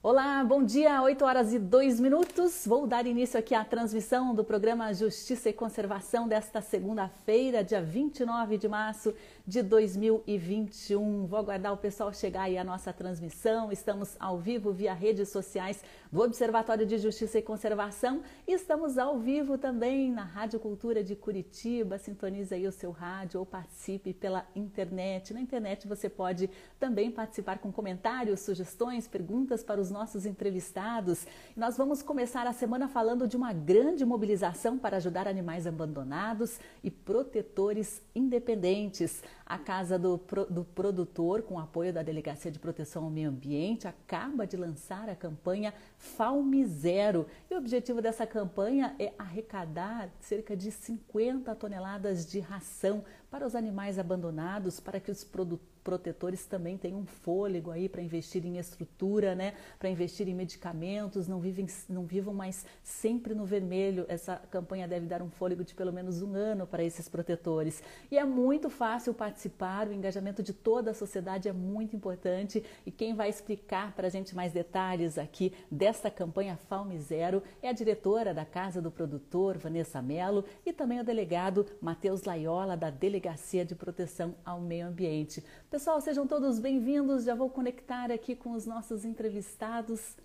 Olá, bom dia, 8 horas e 2 minutos. Vou dar início aqui à transmissão do programa Justiça e Conservação desta segunda-feira, dia 29 de março de 2021. Vou aguardar o pessoal chegar aí à nossa transmissão. Estamos ao vivo via redes sociais do Observatório de Justiça e Conservação e estamos ao vivo também na Rádio Cultura de Curitiba. Sintonize aí o seu rádio ou participe pela internet. Na internet você pode também participar com comentários, sugestões, perguntas para os os nossos entrevistados. Nós vamos começar a semana falando de uma grande mobilização para ajudar animais abandonados e protetores independentes. A Casa do, do Produtor, com apoio da Delegacia de Proteção ao Meio Ambiente, acaba de lançar a campanha Falme Zero. E o objetivo dessa campanha é arrecadar cerca de 50 toneladas de ração para os animais abandonados, para que os produtores protetores também têm um fôlego aí para investir em estrutura, né? Para investir em medicamentos, não, vivem, não vivam mais sempre no vermelho. Essa campanha deve dar um fôlego de pelo menos um ano para esses protetores. E é muito fácil participar, o engajamento de toda a sociedade é muito importante. E quem vai explicar para a gente mais detalhes aqui desta campanha Falme Zero é a diretora da Casa do Produtor, Vanessa Mello, e também o delegado Matheus Laiola, da Delegacia de Proteção ao Meio Ambiente. Pessoal, sejam todos bem-vindos. Já vou conectar aqui com os nossos entrevistados.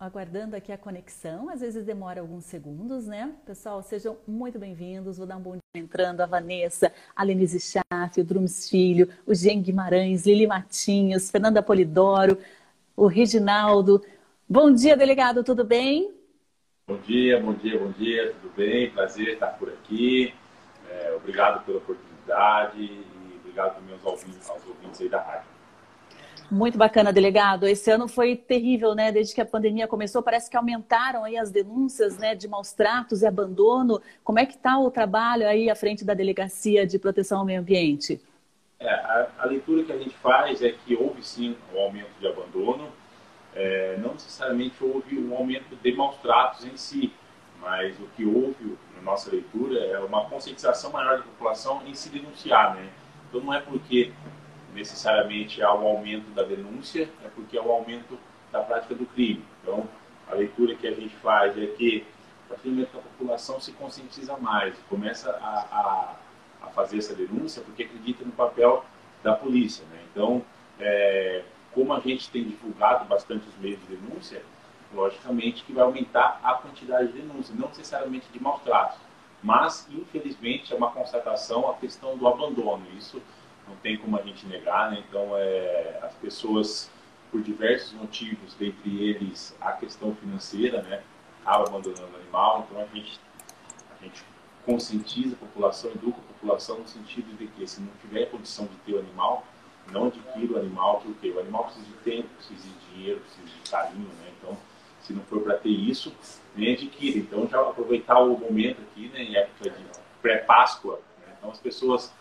Aguardando aqui a conexão, às vezes demora alguns segundos, né? Pessoal, sejam muito bem-vindos. Vou dar um bom dia entrando a Vanessa, a Lenise Schaff, o Drums Filho, o Jean Guimarães, Lili Matinhos, Fernanda Polidoro, o Reginaldo. Bom dia, delegado, tudo bem? Bom dia, bom dia, bom dia, tudo bem? Prazer estar por aqui. É, obrigado pela oportunidade e obrigado também aos ouvintes, aos ouvintes aí da rádio. Muito bacana, delegado. Esse ano foi terrível, né? Desde que a pandemia começou, parece que aumentaram aí as denúncias, né, de maus tratos e abandono. Como é que está o trabalho aí à frente da Delegacia de Proteção ao Meio Ambiente? É, a, a, leitura que a gente faz é que houve sim um aumento de abandono. É, não necessariamente houve um aumento de maus tratos em si, mas o que houve na nossa leitura é uma conscientização maior da população em se denunciar, né? Então não é porque necessariamente há um aumento da denúncia, é porque há um aumento da prática do crime. Então a leitura que a gente faz é que a partir do momento que a população se conscientiza mais, começa a, a, a fazer essa denúncia, porque acredita no papel da polícia, né? Então, é, como a gente tem divulgado bastante os meios de denúncia, logicamente que vai aumentar a quantidade de denúncias, não necessariamente de maus tratos, mas infelizmente é uma constatação a questão do abandono. Isso não tem como a gente negar, né? Então, é, as pessoas, por diversos motivos, dentre eles a questão financeira, né? Acaba abandonando o animal, então a gente, a gente conscientiza a população, educa a população no sentido de que se não tiver condição de ter o animal, não adquira o animal, porque o animal precisa de tempo, precisa de dinheiro, precisa de carinho, né? Se não for para ter isso, nem adquira. Então, já aproveitar o momento aqui, né, em época de pré-Páscoa, né? então as pessoas,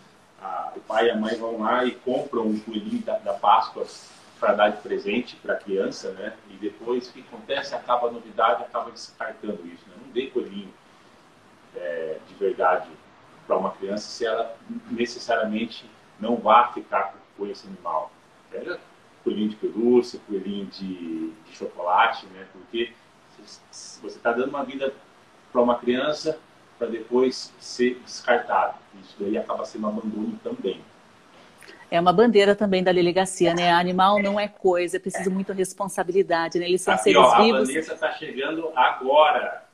a, o pai e a mãe vão lá e compram um coelhinho da, da Páscoa para dar de presente para a criança, né? E depois o que acontece? Acaba a novidade, acaba descartando isso. Né? Não dê coelhinho é, de verdade para uma criança se ela necessariamente não vá ficar com esse animal. Pega coelhinho de pelúcia, coelhinho de, de chocolate, né? Porque você está dando uma vida para uma criança para depois ser descartado. Isso daí acaba sendo abandono também. É uma bandeira também da delegacia, né? Animal não é coisa, é preciso é. muita responsabilidade, né? Eles são aqui, seres ó, vivos. A Vanessa está chegando agora.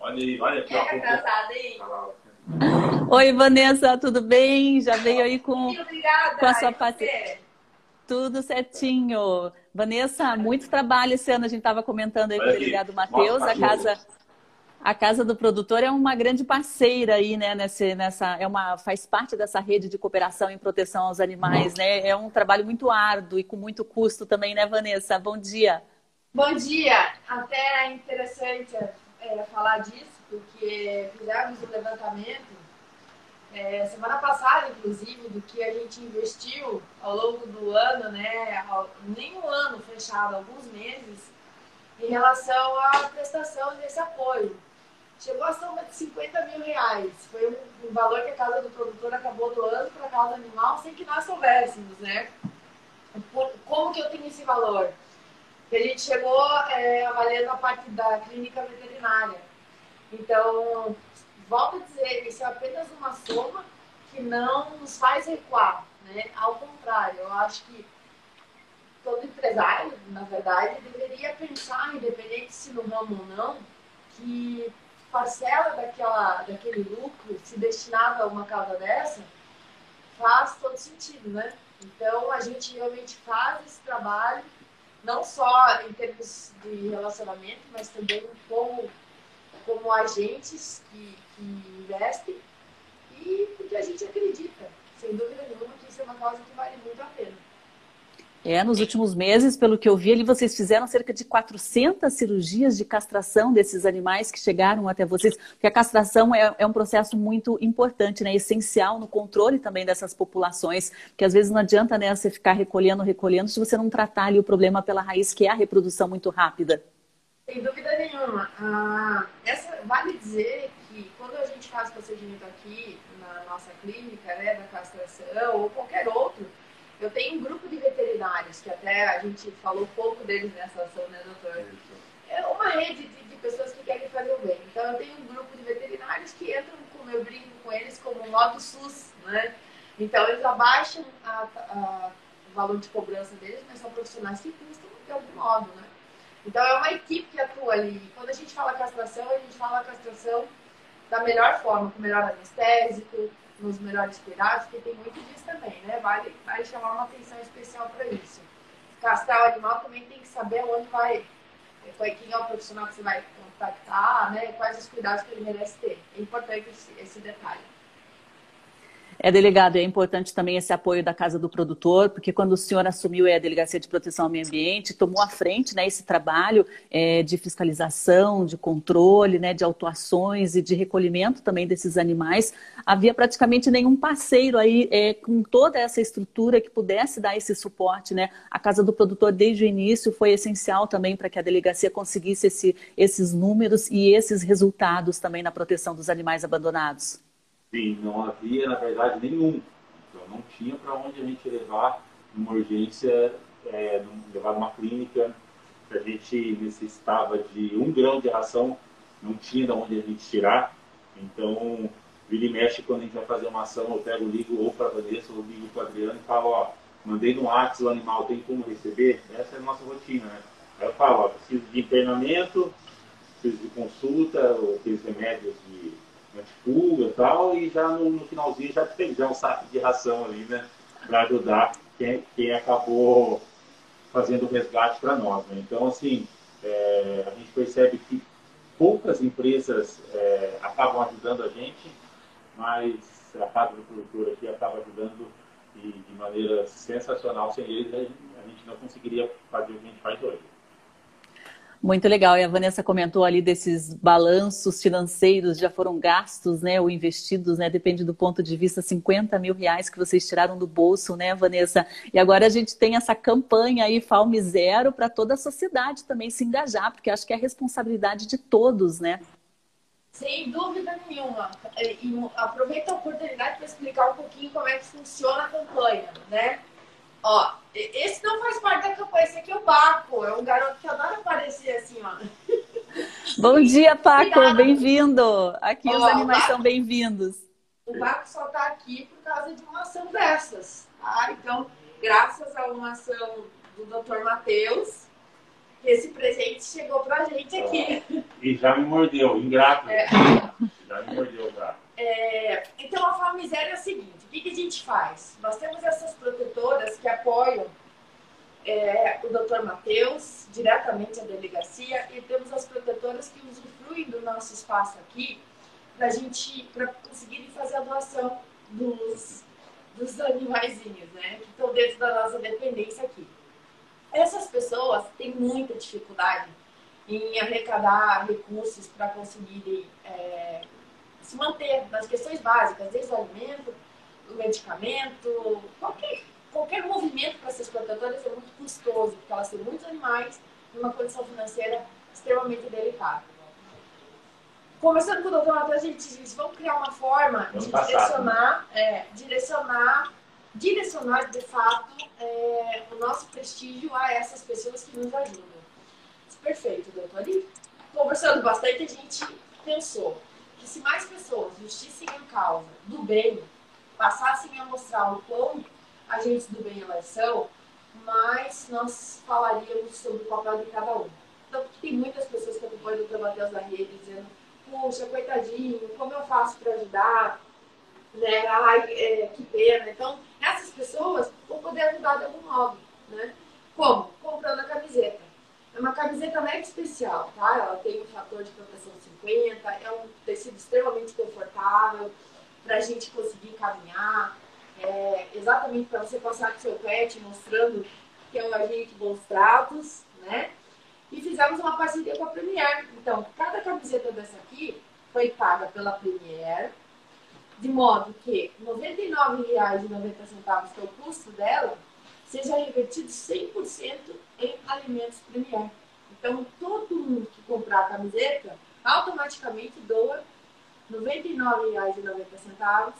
Olha aí, olha aqui. Ó, Oi, Vanessa, tudo bem? Já veio aí com, com a sua parceria. Tudo certinho. Vanessa, muito trabalho esse ano. A gente estava comentando aí com o delegado Matheus. A casa, a casa do produtor é uma grande parceira aí, né? Nessa, nessa, é uma, faz parte dessa rede de cooperação em proteção aos animais, né? É um trabalho muito árduo e com muito custo também, né, Vanessa? Bom dia. Bom dia. Até é interessante é, falar disso, porque fizemos o um levantamento é, semana passada, inclusive, do que a gente investiu ao longo do ano, né, nem um ano fechado, alguns meses, em relação à prestação desse apoio. Chegou a soma de 50 mil reais. Foi um, um valor que a Casa do Produtor acabou doando para a causa animal sem que nós soubéssemos, né? como que eu tenho esse valor? a gente chegou é, avaliando a parte da clínica veterinária. Então, volto a dizer, isso é apenas uma soma que não nos faz recuar. Né? Ao contrário, eu acho que todo empresário, na verdade, deveria pensar, independente se no ramo ou não, que parcela daquela, daquele lucro se destinava a uma causa dessa faz todo sentido, né? Então, a gente realmente faz esse trabalho, não só em termos de relacionamento, mas também como, como agentes que, que investem e porque a gente acredita, sem dúvida nenhuma, que isso é uma causa que vale muito a pena. É, nos últimos meses, pelo que eu vi ali, vocês fizeram cerca de 400 cirurgias de castração desses animais que chegaram até vocês, porque a castração é, é um processo muito importante, né, essencial no controle também dessas populações, que às vezes não adianta né, você ficar recolhendo, recolhendo, se você não tratar ali o problema pela raiz, que é a reprodução muito rápida. Sem dúvida nenhuma. Ah, essa, vale dizer faz procedimento aqui na nossa clínica, né, da castração ou qualquer outro, eu tenho um grupo de veterinários, que até a gente falou pouco deles nessa ação, né, doutor? É uma rede de, de pessoas que querem fazer o bem. Então, eu tenho um grupo de veterinários que entram, como eu brinco com eles, como um modo SUS, né? Então, eles abaixam a, a, o valor de cobrança deles, mas são profissionais que custam de algum modo, né? Então, é uma equipe que atua ali. Quando a gente fala castração, a gente fala castração da melhor forma, com o melhor anestésico, nos melhores cuidados, porque tem muito disso também, né? Vale, vale chamar uma atenção especial para isso. Castrar o animal também tem que saber onde vai, quem é o profissional que você vai contactar, né? Quais os cuidados que ele merece ter. É importante esse, esse detalhe. É, delegado, é importante também esse apoio da Casa do Produtor, porque quando o senhor assumiu a Delegacia de Proteção ao Meio Ambiente, tomou à frente né, esse trabalho é, de fiscalização, de controle, né, de autuações e de recolhimento também desses animais. Havia praticamente nenhum parceiro aí é, com toda essa estrutura que pudesse dar esse suporte. Né? A Casa do Produtor, desde o início, foi essencial também para que a delegacia conseguisse esse, esses números e esses resultados também na proteção dos animais abandonados. Sim, não havia, na verdade, nenhum. Então, não tinha para onde a gente levar uma urgência, é, levar uma clínica a gente necessitava de um grão de ração, não tinha de onde a gente tirar. Então, vira e mexe, quando a gente vai fazer uma ação, eu pego, ligo ou para a Vanessa, ou ligo para o Adriano e falo, ó, mandei no WhatsApp, o animal tem como receber? Essa é a nossa rotina, né? Aí eu falo, ó, preciso de internamento, preciso de consulta, ou aqueles remédios de antifuga e tal, e já no, no, finalzinho já tem já um saco de ração ali, né? Para ajudar quem, quem acabou fazendo o resgate para nós. Né? Então, assim, é, a gente percebe que poucas empresas é, acabam ajudando a gente, mas a Casa do Produtor aqui acaba ajudando e de maneira sensacional. Sem eles, a gente não conseguiria fazer o que a gente faz hoje. Muito legal. E a Vanessa comentou ali desses balanços financeiros, já foram gastos, né, ou investidos, né, depende do ponto de vista, 50 mil reais que vocês tiraram do bolso, né, Vanessa? E agora a gente tem essa campanha aí, Falme Zero, para toda a sociedade também se engajar, porque acho que é a responsabilidade de todos, né? Sem dúvida nenhuma. E aproveita a oportunidade para explicar um pouquinho como é que funciona a campanha, né? Ó, esse não faz parte da campanha, esse aqui é o Paco. É um garoto que adora aparecer assim, ó. Bom dia, Paco. Bem-vindo. Aqui ó, os animais são bem-vindos. O Paco só está aqui por causa de uma ação dessas. Tá? Então, graças a uma ação do Dr. Matheus, esse presente chegou pra gente aqui. E já me mordeu, ingrato. É. Já me mordeu, tá? É, então, a forma miséria é a seguinte: faz? Nós temos essas protetoras que apoiam é, o doutor Matheus, diretamente a delegacia, e temos as protetoras que usufruem do nosso espaço aqui para gente para conseguirem fazer a doação dos, dos animaizinhos, né? Que estão dentro da nossa dependência aqui. Essas pessoas têm muita dificuldade em arrecadar recursos para conseguirem é, se manter nas questões básicas, desde alimento, o medicamento, qualquer, qualquer movimento para essas plantadoras é muito custoso, porque elas têm muitos animais numa condição financeira extremamente delicada. Conversando com o doutor Matheus, a gente disse, vamos criar uma forma de direcionar, é, direcionar, direcionar de fato é, o nosso prestígio a essas pessoas que nos ajudam. Perfeito, doutor. E conversando bastante, a gente pensou que se mais pessoas vestissem a causa do bem, passassem a mostrar o quão agentes do bem elas são, mais nós falaríamos sobre o papel de cada um. Então, tem muitas pessoas que acompanham o doutor Matheus da rede dizendo, puxa, coitadinho, como eu faço para ajudar? Né? Ai, é, que pena. Então, essas pessoas vão poder ajudar de algum modo. Né? Como? Comprando a camiseta. É uma camiseta mega especial, tá? Ela tem um fator de proteção 50, é um tecido extremamente confortável para a gente conseguir caminhar, é exatamente para você passar com seu pet mostrando que é um agente bons tratos, né? E fizemos uma parceria com a Premier. Então, cada camiseta dessa aqui foi paga pela Premier, de modo que R$ 99,90, que é o custo dela, seja revertido 100% em alimentos Premier. Então, todo mundo que comprar a camiseta, automaticamente doa R$ 99,90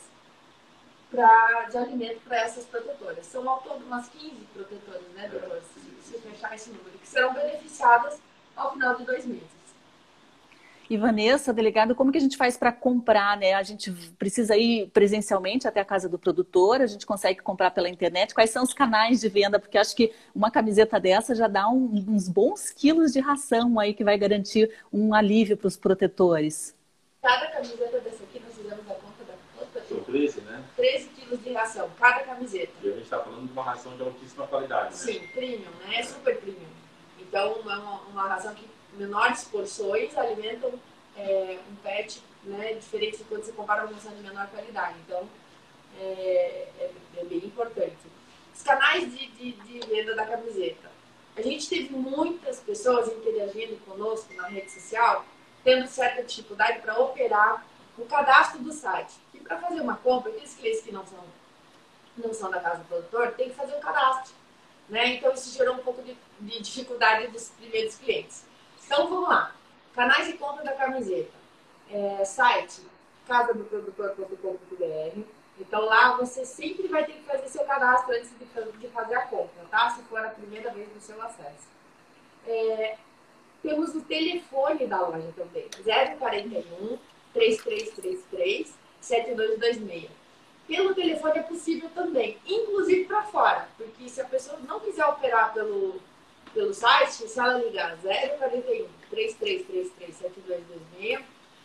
pra, de alimento para essas protetoras. São ao todo umas 15 protetoras, né, doutor? Se, se fechar esse número, que serão beneficiadas ao final de dois meses. E Vanessa, delegado, como que a gente faz para comprar, né? A gente precisa ir presencialmente até a casa do produtor, a gente consegue comprar pela internet. Quais são os canais de venda? Porque acho que uma camiseta dessa já dá um, uns bons quilos de ração aí que vai garantir um alívio para os protetores. Cada camiseta dessa aqui, nós fizemos a conta da conta. São 13, né? 13 quilos de ração, cada camiseta. E a gente está falando de uma ração de altíssima qualidade, né? Sim, premium, né? É super premium. Então, é uma, uma ração que menores porções alimentam é, um pet né, diferente de quando você compara uma ração de menor qualidade. Então, é, é, é bem importante. Os canais de, de, de, venda da camiseta. A gente teve muitas pessoas interagindo conosco na rede social, tendo certa dificuldade para operar o cadastro do site. E para fazer uma compra, aqueles clientes que não são, não são da casa do produtor, tem que fazer um cadastro. Né? Então, isso gerou um pouco de, de dificuldade dos primeiros clientes. Então vamos lá. Canais de compra da camiseta. É, site casadoprodutor.com.br. Então lá você sempre vai ter que fazer seu cadastro antes de, de fazer a compra, tá? Se for a primeira vez do seu acesso. É, temos o telefone da loja também, 041 3333 7226. Pelo telefone é possível também, inclusive para fora, porque se a pessoa não quiser operar pelo pelo site, se ela ligar 041 3333 7226,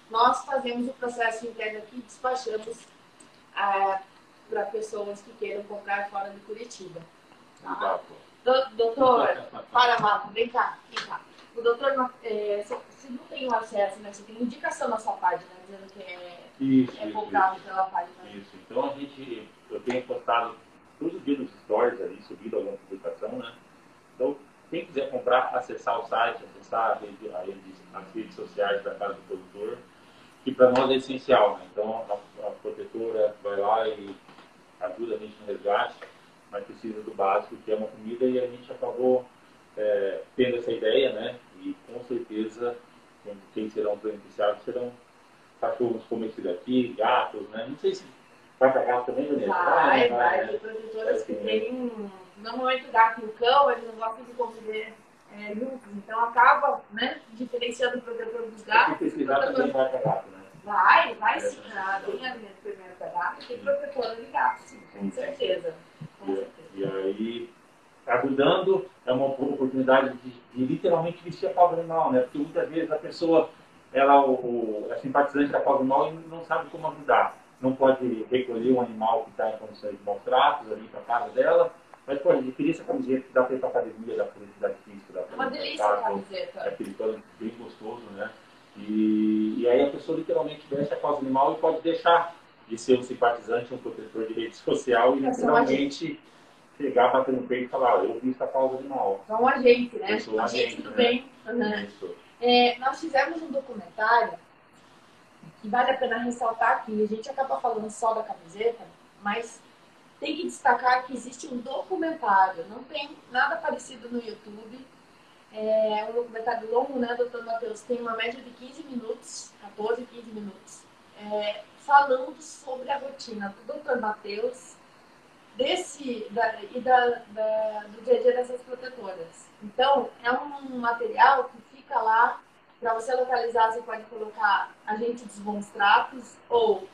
nós fazemos o processo interno aqui e despachamos ah, para pessoas que queiram comprar fora de Curitiba. Tá? doutor, para, Vapo, vem cá, vem cá. O doutor, é, você não tem o acesso, né? Você tem indicação na sua página, dizendo que é, isso, é comprado pela página. Isso, então a gente, eu tenho postado todos os dias nos stories ali, subido alguma publicação, né? Então, quem quiser comprar, acessar o site, acessar a rede, a rede, as redes sociais da Casa do Produtor, que para nós é essencial. Né? Então, a, a, protetora vai lá e ajuda a gente no resgate, mas precisa do básico, que é uma comida, e a gente acabou é, tendo essa ideia, né? E com certeza, quem serão os beneficiados serão cachorros como esse daqui, gatos, né? Não sei se vai para gato também, Vanessa? Vai, vai, vai. Né? Tem produtoras que têm normalmente o gato e o cão, eles não gostam de conviver é, juntos, então acaba, né, diferenciando o protetor dos gatos. Tem que também vai para gato, né? Vai, vai sim. Ah, tem alimento primeiro para gato, tem protetor de gato, sim, com certeza. Com certeza. e aí, ajudando, é uma oportunidade de, de literalmente vestir a causa animal, né? Porque muitas vezes a pessoa, ela o, é simpatizante da causa animal e não sabe como ajudar. Não pode recolher um animal que está em condições de maus tratos ali para casa dela, mas, pô, eu queria essa camiseta que dá pra ir pra academia, dá pra atividade física, dá pra Uma delícia a camiseta. É aquele bem gostoso, né? E, e aí a pessoa literalmente veste a causa animal e pode deixar de ser um simpatizante, um protetor de rede social e literalmente chegar, bater no peito e falar, eu vi essa causa animal. É um agente, né? Eu sou um agente, agente do né? bem. Uhum. É, nós fizemos um documentário que vale a pena ressaltar aqui. A gente acaba falando só da camiseta, mas tem que destacar que existe um documentário, não tem nada parecido no YouTube. É um documentário longo, né, doutor Matheus? Tem uma média de 15 minutos, 14, 15 minutos, é, falando sobre a rotina do doutor Matheus desse da, e da, da, do dia a dia dessas protetoras. Então, é um material que fica lá para você localizar, você pode colocar Agente dos Bons Tratos ou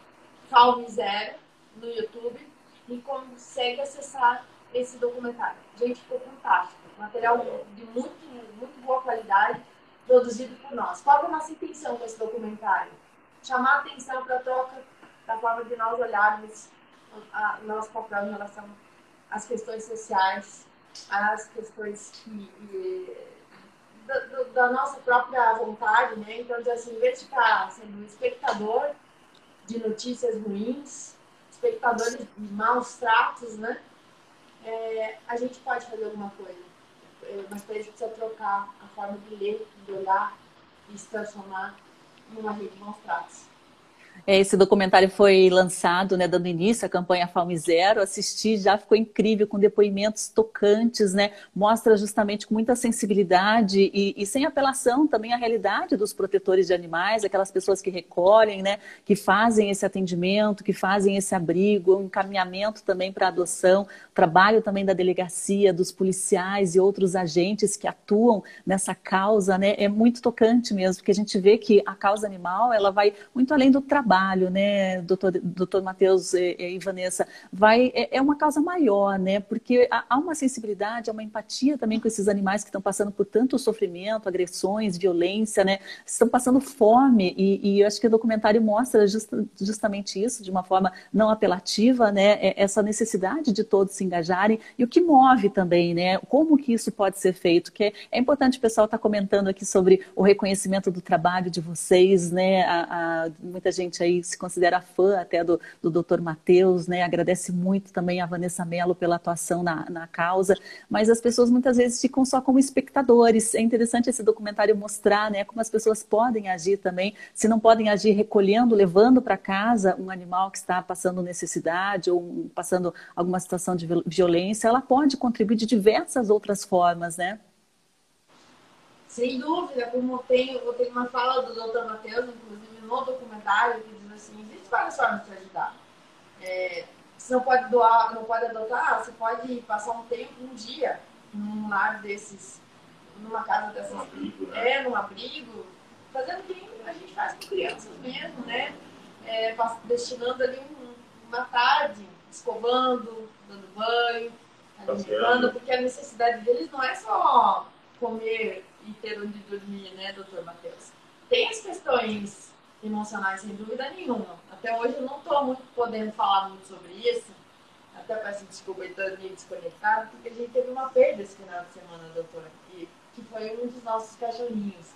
Falme Zero no YouTube e consegue acessar esse documentário. Gente, ficou fantástico. Material de muito, muito boa qualidade, produzido por nós. Qual é a nossa intenção com esse documentário? Chamar a atenção para a troca da forma de nós olharmos a, nosso papel em relação às questões sociais, às questões que, da, da, nossa própria vontade, né? Então, assim, em vez de ficar sendo espectador de notícias ruins, espectadores de maus tratos, né? É, a gente pode fazer alguma coisa. É, mas para isso precisa trocar a forma de ler, de olhar e se transformar numa rede de maus tratos. É, esse documentário foi lançado, né, dando início à campanha Fome Zero. Assisti, já ficou incrível, com depoimentos tocantes, né? Mostra justamente com muita sensibilidade e, e, sem apelação também a realidade dos protetores de animais, aquelas pessoas que recolhem, né, que fazem esse atendimento, que fazem esse abrigo, um encaminhamento também para adoção, trabalho também da delegacia, dos policiais e outros agentes que atuam nessa causa, né? É muito tocante mesmo, porque a gente vê que a causa animal, ela vai muito além do trabalho trabalho, né, doutor, doutor Matheus e, e Vanessa, vai, é, é, uma causa maior, né, porque há uma sensibilidade, há uma empatia também com esses animais que estão passando por tanto sofrimento, agressões, violência, né, estão passando fome e, e eu acho que o documentário mostra just, justamente isso, de uma forma não apelativa, né, é, essa necessidade de todos se engajarem e o que move também, né, como que isso pode ser feito, que é, é importante o pessoal estar tá comentando aqui sobre o reconhecimento do trabalho de vocês, né, a, a, muita gente aí se considera fã até do, do Dr. Matheus, né? Agradece muito também a Vanessa Mello pela atuação na, na causa, mas as pessoas muitas vezes ficam só como espectadores. É interessante esse documentário mostrar, né, como as pessoas podem agir também, se não podem agir recolhendo, levando para casa um animal que está passando necessidade ou passando alguma situação de violência, ela pode contribuir de diversas outras formas, né? Sem dúvida, como tem, eu tenho uma fala do Dr. Matheus, inclusive no documentário, que diz assim, existem várias formas de ajudar. É, você não pode doar, não pode adotar, você pode passar um tempo, um dia, num lar desses, numa casa dessas. Um abrigo, né? É, num abrigo, fazendo o que a gente faz com crianças mesmo, né? É, destinando ali um, uma tarde, escovando, dando banho, alimentando, porque a necessidade deles não é só comer e ter onde dormir, né, doutor Matheus? Tem as questões emocionais, sem dúvida nenhuma. Até hoje eu não estou muito podendo falar muito sobre isso. Até peço desculpa, estou meio desconectado, porque a gente teve uma perda esse final de semana, doutora, que, que foi um dos nossos cachorrinhos.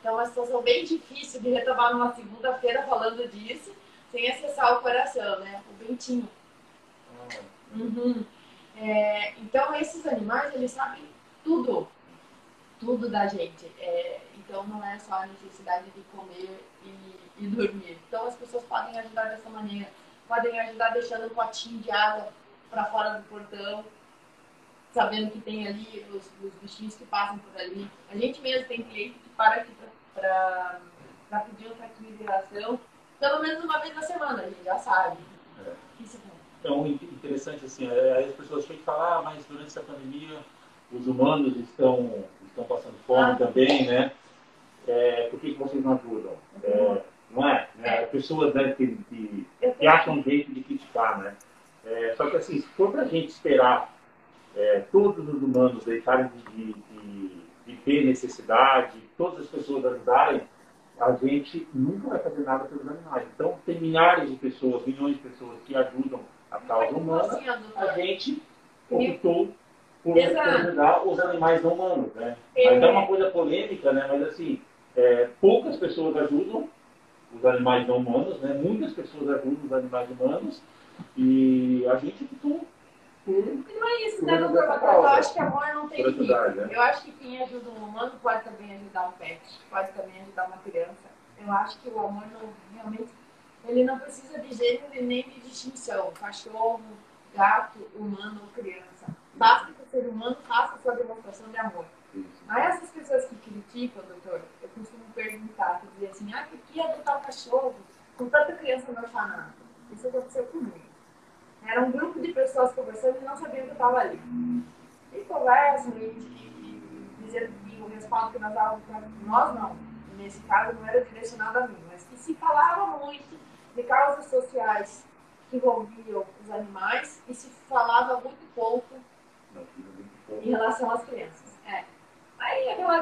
Então, é uma situação bem difícil de retomar numa segunda-feira falando disso, sem acessar o coração, né? O Bentinho. Ah. Uhum. É, então, esses animais, eles sabem tudo tudo da gente. É, então não é só a necessidade de comer e, e, dormir. Então as pessoas podem ajudar dessa maneira. Podem ajudar deixando um potinho de água para fora do portão, sabendo que tem ali os, os, bichinhos que passam por ali. A gente mesmo tem cliente que para aqui para pedir um saquinho de ração, pelo menos uma vez na semana, a gente já sabe. É. Isso é Então, interessante assim, é, as pessoas chegam e falam, ah, mas durante essa pandemia os humanos estão estão passando fome ah. também, né? É, por que, que vocês não ajudam? É, não é? Né? Pessoas né, que, que, que, acham um jeito de criticar, né? É, só que assim, se for para a gente esperar é, todos os humanos deixarem de, de, de, ter necessidade, todas as pessoas ajudarem, a gente nunca vai fazer nada pelos animais. Então, tem milhares de pessoas, milhões de pessoas que ajudam a causa humana, a gente optou por, ajudar os animais não humanos, né? É. Ainda é uma coisa polêmica, né? Mas assim, é, poucas pessoas ajudam os animais não humanos, né? Muitas pessoas ajudam os animais humanos e a gente optou não é isso, né, doutor Eu acho que amor não tem limite. Né? Eu acho que quem ajuda um humano pode também ajudar um pet, pode também ajudar uma criança. Eu acho que o amor não, realmente ele não precisa de gênero nem de distinção. Cachorro, gato, humano ou criança. Basta ser humano faça sua demonstração de amor. Aí essas pessoas que criticam, doutor, costumo perguntar, dizer assim, ah, por que adotar um cachorro com tanta criança no orfanato? Isso aconteceu comigo. era um grupo de pessoas conversando e não sabiam que eu estava ali. E conversam e, e, e dizendo que o respaldo que nós dávamos para nós, não, nesse caso não era direcionado a mim, mas que se falava muito de causas sociais que envolviam os animais e se falava muito pouco em relação às crianças. É. Aí aquela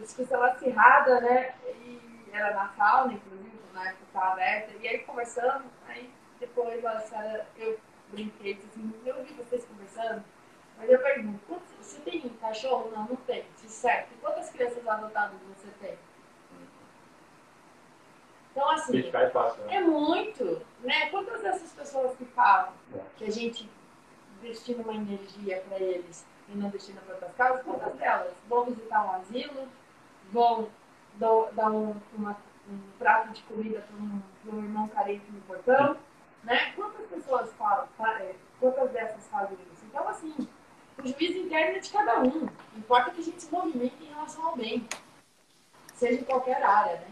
discussão acirrada, né? E era na sauna, inclusive, na época estava aberta, e aí conversando, aí depois a eu brinquei, disse assim, eu ouvi vocês conversando, mas eu pergunto, você tem cachorro? Não, não tem. Se certo. E quantas crianças adotadas você tem? Então, assim, é, fácil, né? é muito, né? Quantas dessas pessoas que falam é. que a gente destina uma energia para eles e não destina para outras causas, quantas delas vão visitar um asilo, vão dar um, uma, um prato de comida para um, um, irmão carente no portão, né? Quantas pessoas falam, é, quantas dessas fazem isso? Então, assim, o juízo interno é de cada um. Importa que a gente se movimente em relação ao bem, seja em qualquer área, né?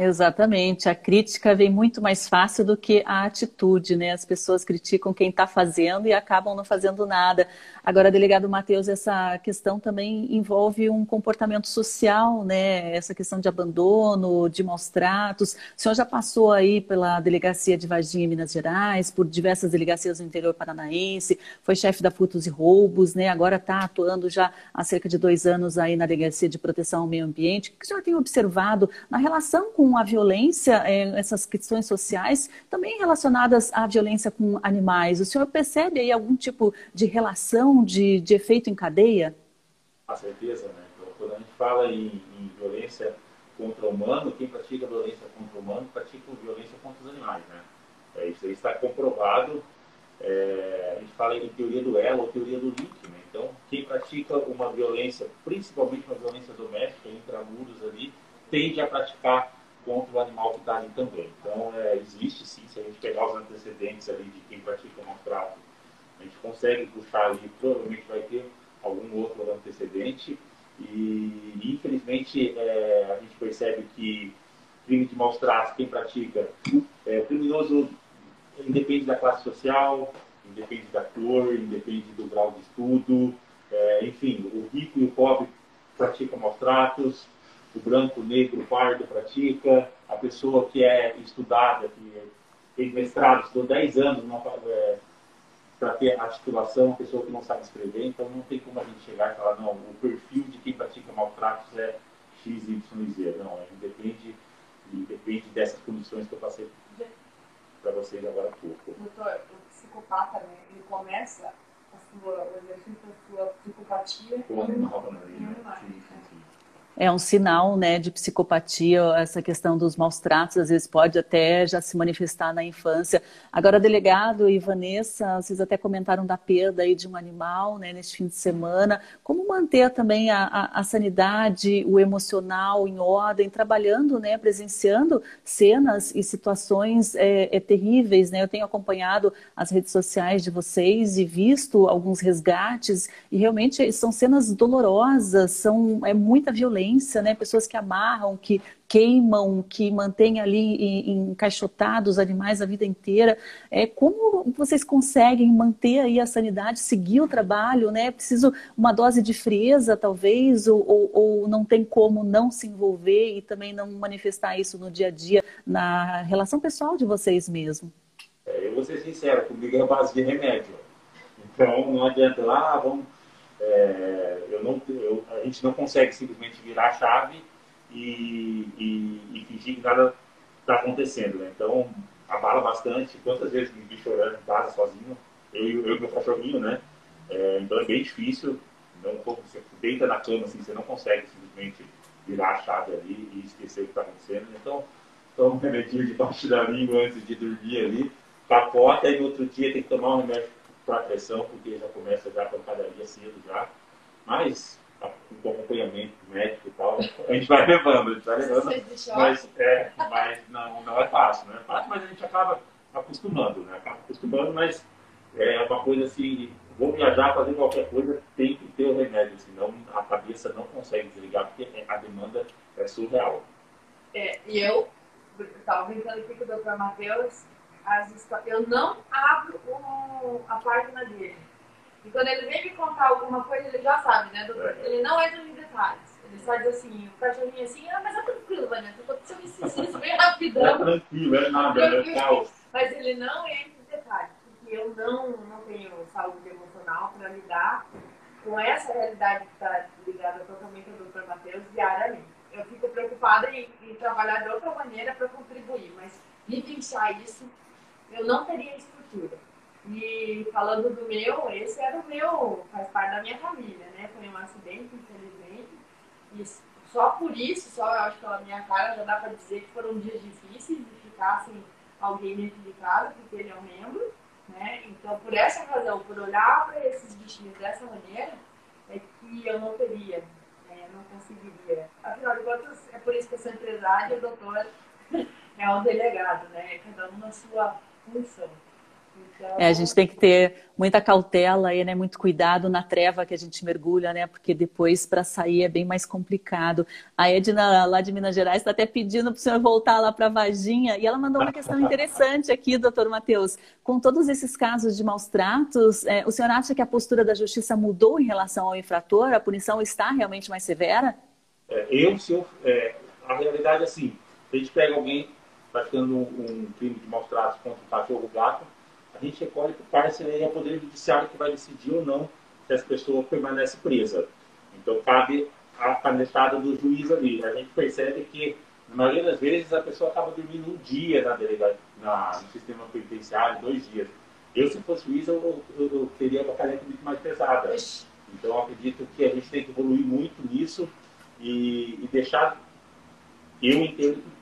Exatamente. A crítica vem muito mais fácil do que a atitude, né? As pessoas criticam quem está fazendo e acabam não fazendo nada. Agora, delegado Matheus, essa questão também envolve um comportamento social, né? Essa questão de abandono, de maus tratos. O senhor já passou aí pela delegacia de Varginha, Minas Gerais, por diversas delegacias no interior paranaense, foi chefe da Furtos e Roubos, né? Agora está atuando já há cerca de dois anos aí na delegacia de proteção ao meio ambiente. O que o senhor tem observado na relação com a violência, é, essas questões sociais, também relacionadas à violência com animais. O senhor percebe aí algum tipo de relação, de, de efeito em cadeia? Com certeza, né? Então, quando a gente fala em, em violência contra o humano, quem pratica violência contra o humano pratica violência contra os animais, né? É, isso aí está comprovado. É, a gente fala em teoria do elo ou teoria do link, né? Então, quem pratica uma violência, principalmente uma violência doméstica, intramuros ali, tende a praticar contra o animal que está ali também. Então, é, existe sim, se a gente pegar os antecedentes ali de quem pratica maus trato, a gente consegue puxar ali, provavelmente vai ter algum outro antecedente. E, infelizmente, é, a gente percebe que crime de maus tratos, quem pratica, é, criminoso independe da classe social, independe da cor, independe do grau de estudo, é, enfim, o rico e o pobre praticam maus tratos, o branco, o negro, o pardo pratica, a pessoa que é estudada, que tem mestrado, estudou 10 anos é, para ter articulação, a pessoa que não sabe escrever, então não tem como a gente chegar e falar, não, o perfil de quem pratica maltratos é X, Y e Z. Não, é, depende, depende dessas condições que eu passei para vocês agora há pouco. Doutor, o psicopata, né, ele começa a sua, o exercício da sua psicopatia com animal, né? Sim, sim, sim é um sinal né, de psicopatia, essa questão dos maus tratos, às vezes pode até já se manifestar na infância. Agora, delegado e Vanessa, vocês até comentaram da perda aí de um animal né, neste fim de semana. Como manter também a, a, a sanidade, o emocional em ordem, trabalhando, né, presenciando cenas e situações é, é, terríveis. Né? Eu tenho acompanhado as redes sociais de vocês e visto alguns resgates, e realmente são cenas dolorosas, são, é muita violência né? Pessoas que amarram, que queimam, que mantêm ali encaixotados os animais a vida inteira. É, como vocês conseguem manter aí a sanidade, seguir o trabalho, né? Preciso uma dose de frieza, talvez, ou, ou, ou não tem como não se envolver e também não manifestar isso no dia a dia, na relação pessoal de vocês mesmo? É, eu vou ser sincero, comigo é base de remédio. Então não adianta lá, ah, vamos é, eu não, eu, a gente não consegue simplesmente virar a chave e, e, e fingir que nada está acontecendo. Né? Então, abala bastante. Quantas vezes me vi chorando em casa sozinho, eu, e meu cachorrinho, né? É, então é bem difícil. Não, você deita na cama, assim, você não consegue simplesmente virar a chave ali e esquecer o que está acontecendo. Então, toma um remedinho debaixo da língua antes de dormir ali, capota e no outro dia tem que tomar um remédio para pressão, porque já começa já a pancadaria cedo já. Mas, com acompanhamento médico e tal, a gente vai levando, a gente vai levando. Mas, é, mas não, não é fácil, não é fácil, mas a gente acaba acostumando, né? Acaba acostumando, mas é uma coisa assim, vou viajar, fazer qualquer coisa, tem que ter o remédio, senão a cabeça não consegue desligar, porque a demanda é surreal. É, e eu estava brincando aqui com o doutor Matheus, as eu não abro o, a página dele. E quando ele vem me contar alguma coisa, ele já sabe, né? É. Ele não entra em detalhes. Ele só diz assim, o cachorrinho assim, ah, mas é tranquilo, Vanessa, tô precisando ensinar isso bem rapidão. É tranquilo, é nada, é caos. Mas ele não entra em detalhes, porque eu não, não tenho saúde emocional para lidar com essa realidade que está ligada totalmente ao doutor Matheus diariamente. Eu fico preocupada em, em trabalhar de outra maneira para contribuir, mas vivenciar isso, eu não teria estrutura. E falando do meu, esse era o meu, faz parte da minha família, né? Foi um acidente, infelizmente. E só por isso, só eu acho que pela minha cara, já dá para dizer que foram dias difíceis de ficar sem alguém dentro de casa, porque ele é um membro. Né? Então, por essa razão, por olhar para esses bichinhos dessa maneira, é que eu não teria, né? não conseguiria. Afinal de contas, é por isso que eu sou empresária e o doutor é o delegado, né? Cada um na sua É, a gente tem que ter muita cautela e né, muito cuidado na treva que a gente mergulha, né? Porque depois para sair é bem mais complicado. A Edna, lá de Minas Gerais, está até pedindo para o senhor voltar lá para Varginha e ela mandou uma questão interessante aqui, doutor Matheus. Com todos esses casos de maus tratos, é, o senhor acha que a postura da justiça mudou em relação ao infrator? A punição está realmente mais severa? É, eu, se eu, é, a realidade é assim, a gente pega alguém praticando um, um crime de maus tratos contra um cachorro gato, a gente recolhe para o cárcere e é o Poder Judiciário que vai decidir ou não se essa pessoa permanece presa. Então, cabe a canetada do juiz ali. A gente percebe que, na maioria das vezes, a pessoa acaba dormindo um dia na delegada, na, no sistema penitenciário, dois dias. Eu, se fosse juiz, eu, eu, eu teria uma caneta muito mais pesada. Então, acredito que a gente tem que evoluir muito nisso e, e deixar. Eu entendo que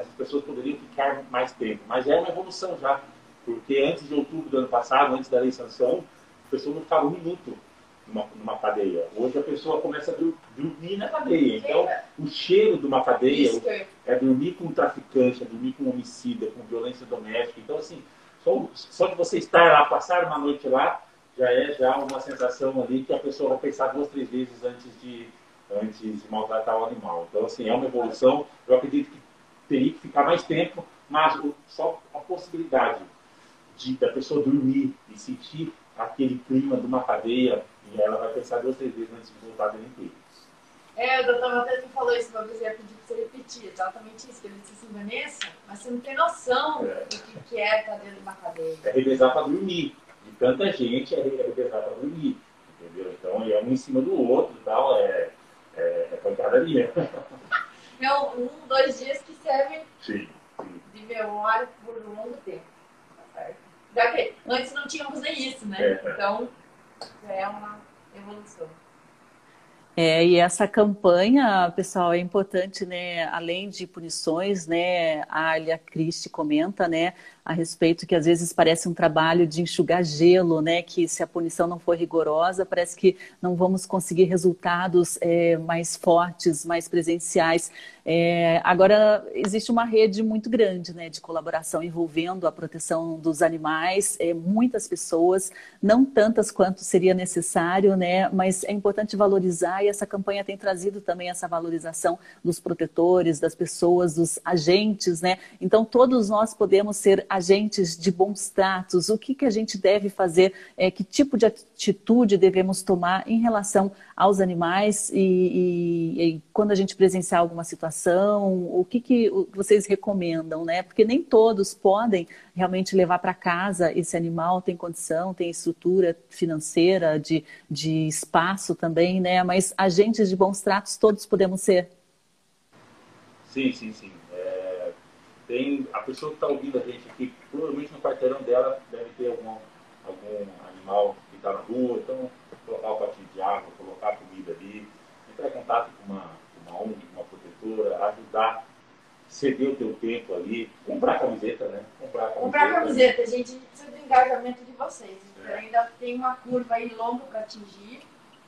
essas pessoas poderiam ficar mais tempo, mas é uma evolução já porque antes de outubro do ano passado, antes da lei sanção, a pessoa não ficava um minuto numa, numa cadeia. Hoje a pessoa começa a dormir na cadeia. Então, o cheiro de uma cadeia é dormir com um traficante, é dormir com um homicida, com violência doméstica. Então, assim, só, só de você estar lá, passar uma noite lá, já é já uma sensação ali que a pessoa vai pensar duas, três vezes antes de, antes de maltratar o animal. Então, assim, é uma evolução. Eu acredito que teria que ficar mais tempo, mas só a possibilidade de, da pessoa dormir e sentir aquele clima de uma cadeia, e ela vai pensar duas, três vezes antes de voltar dentro dele. É, o doutor Matheus me falou isso uma vez, eu ia pedir para você repetir, exatamente isso, que ele disse assim, Vanessa, mas você não tem noção é. do que, que é estar dentro de uma cadeia. É revezar para dormir. De tanta gente é revezar para dormir, entendeu? Então, é um em cima do outro e tal, é, é, é pancadaria. Não, um, dois dias que servem sim, sim. de memória por um longo tempo. Tá? Já que antes não tínhamos nem isso, né? É. Então, é uma evolução. É, e essa campanha, pessoal, é importante, né? Além de punições, né? A Alia Christie comenta, né? A respeito que às vezes parece um trabalho de enxugar gelo, né? Que se a punição não for rigorosa, parece que não vamos conseguir resultados é, mais fortes, mais presenciais. É, agora existe uma rede muito grande, né, de colaboração envolvendo a proteção dos animais, é, muitas pessoas, não tantas quanto seria necessário, né? Mas é importante valorizar e essa campanha tem trazido também essa valorização dos protetores, das pessoas, dos agentes, né? Então todos nós podemos ser agentes de bons tratos, o que, que a gente deve fazer, é, que tipo de atitude devemos tomar em relação aos animais e, e, e quando a gente presenciar alguma situação, o que, que vocês recomendam, né? Porque nem todos podem realmente levar para casa esse animal, tem condição, tem estrutura financeira, de, de espaço também, né? Mas agentes de bons tratos todos podemos ser. Sim, sim, sim tem a pessoa que está ouvindo a gente aqui, provavelmente no quarteirão dela deve ter algum, algum animal que está na rua, então colocar o patinho de água, colocar comida ali, entrar em contato com uma, uma ONG, uma protetora, ajudar, ceder o teu tempo ali, comprar camiseta, né? Comprar camiseta. Comprar camiseta, a gente precisa do engajamento de vocês. É. Ainda tem uma curva aí longa para atingir.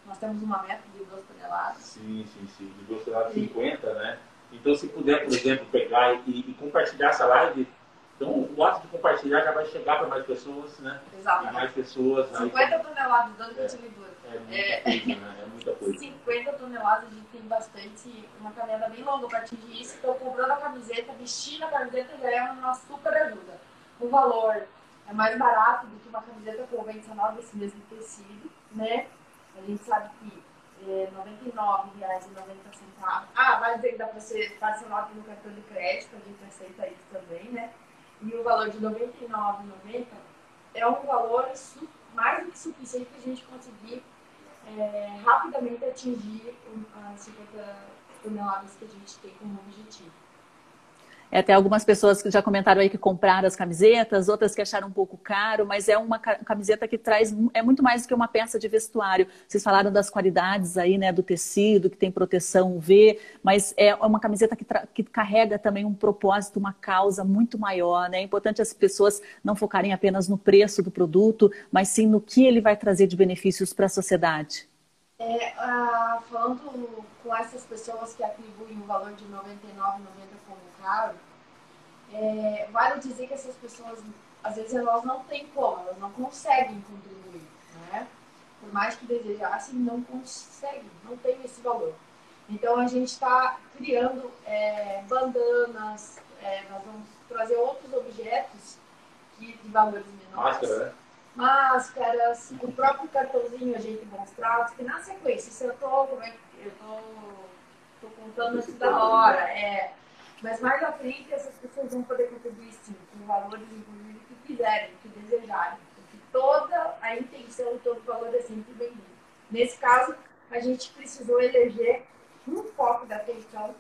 Nós temos uma meta de 2 toneladas. Sim, sim, sim. De 2 toneladas 50, né? Então, se puder, por exemplo, pegar e, e, compartilhar essa live, então o ato de compartilhar já vai chegar para mais pessoas, né? Exatamente. E mais pessoas. 50 aí, toneladas dando continuidade. É, é, muita é, coisa, né? É muita coisa. 50 toneladas, a gente tem bastante, uma caminhada bem longa para atingir isso. Então, comprando a camiseta, vestindo a camiseta já é uma super ajuda. o valor é mais barato do que uma camiseta convencional desse mesmo tecido, né? A gente sabe que é, R$ 99,90. Ah, dá para ser parcelado aqui no cartão de crédito, a gente aceita isso também, né? E o valor de R$ 99,90 é um valor mais do que suficiente para a gente conseguir é, rapidamente atingir as 50 toneladas que a gente tem como objetivo. Até algumas pessoas que já comentaram aí que compraram as camisetas, outras que acharam um pouco caro, mas é uma camiseta que traz, é muito mais do que uma peça de vestuário. Vocês falaram das qualidades aí, né, do tecido, que tem proteção UV, mas é uma camiseta que, que carrega também um propósito, uma causa muito maior, né? É importante as pessoas não focarem apenas no preço do produto, mas sim no que ele vai trazer de benefícios para a sociedade. É, uh, falando com essas pessoas que atribuem o valor de R$ 99,90 como caro, é, vale dizer que essas pessoas, às vezes, elas não têm como, elas não conseguem contribuir, né? Por mais que desejassem, não conseguem, não tem esse valor. Então, a gente está criando é, bandanas, é, nós vamos trazer outros objetos que, de valores menores. Máscara, né? Máscaras, o próprio cartãozinho a gente mostrar, que na sequência, se eu estou, como é eu tô, tô contando isso da hora, é, mas mais à frente essas pessoas vão poder contribuir sim, com valores, inclusive, que quiserem, que desejarem. Porque toda a intenção todo o valor é sempre bem-vindo. Nesse caso, a gente precisou eleger um foco da atenção,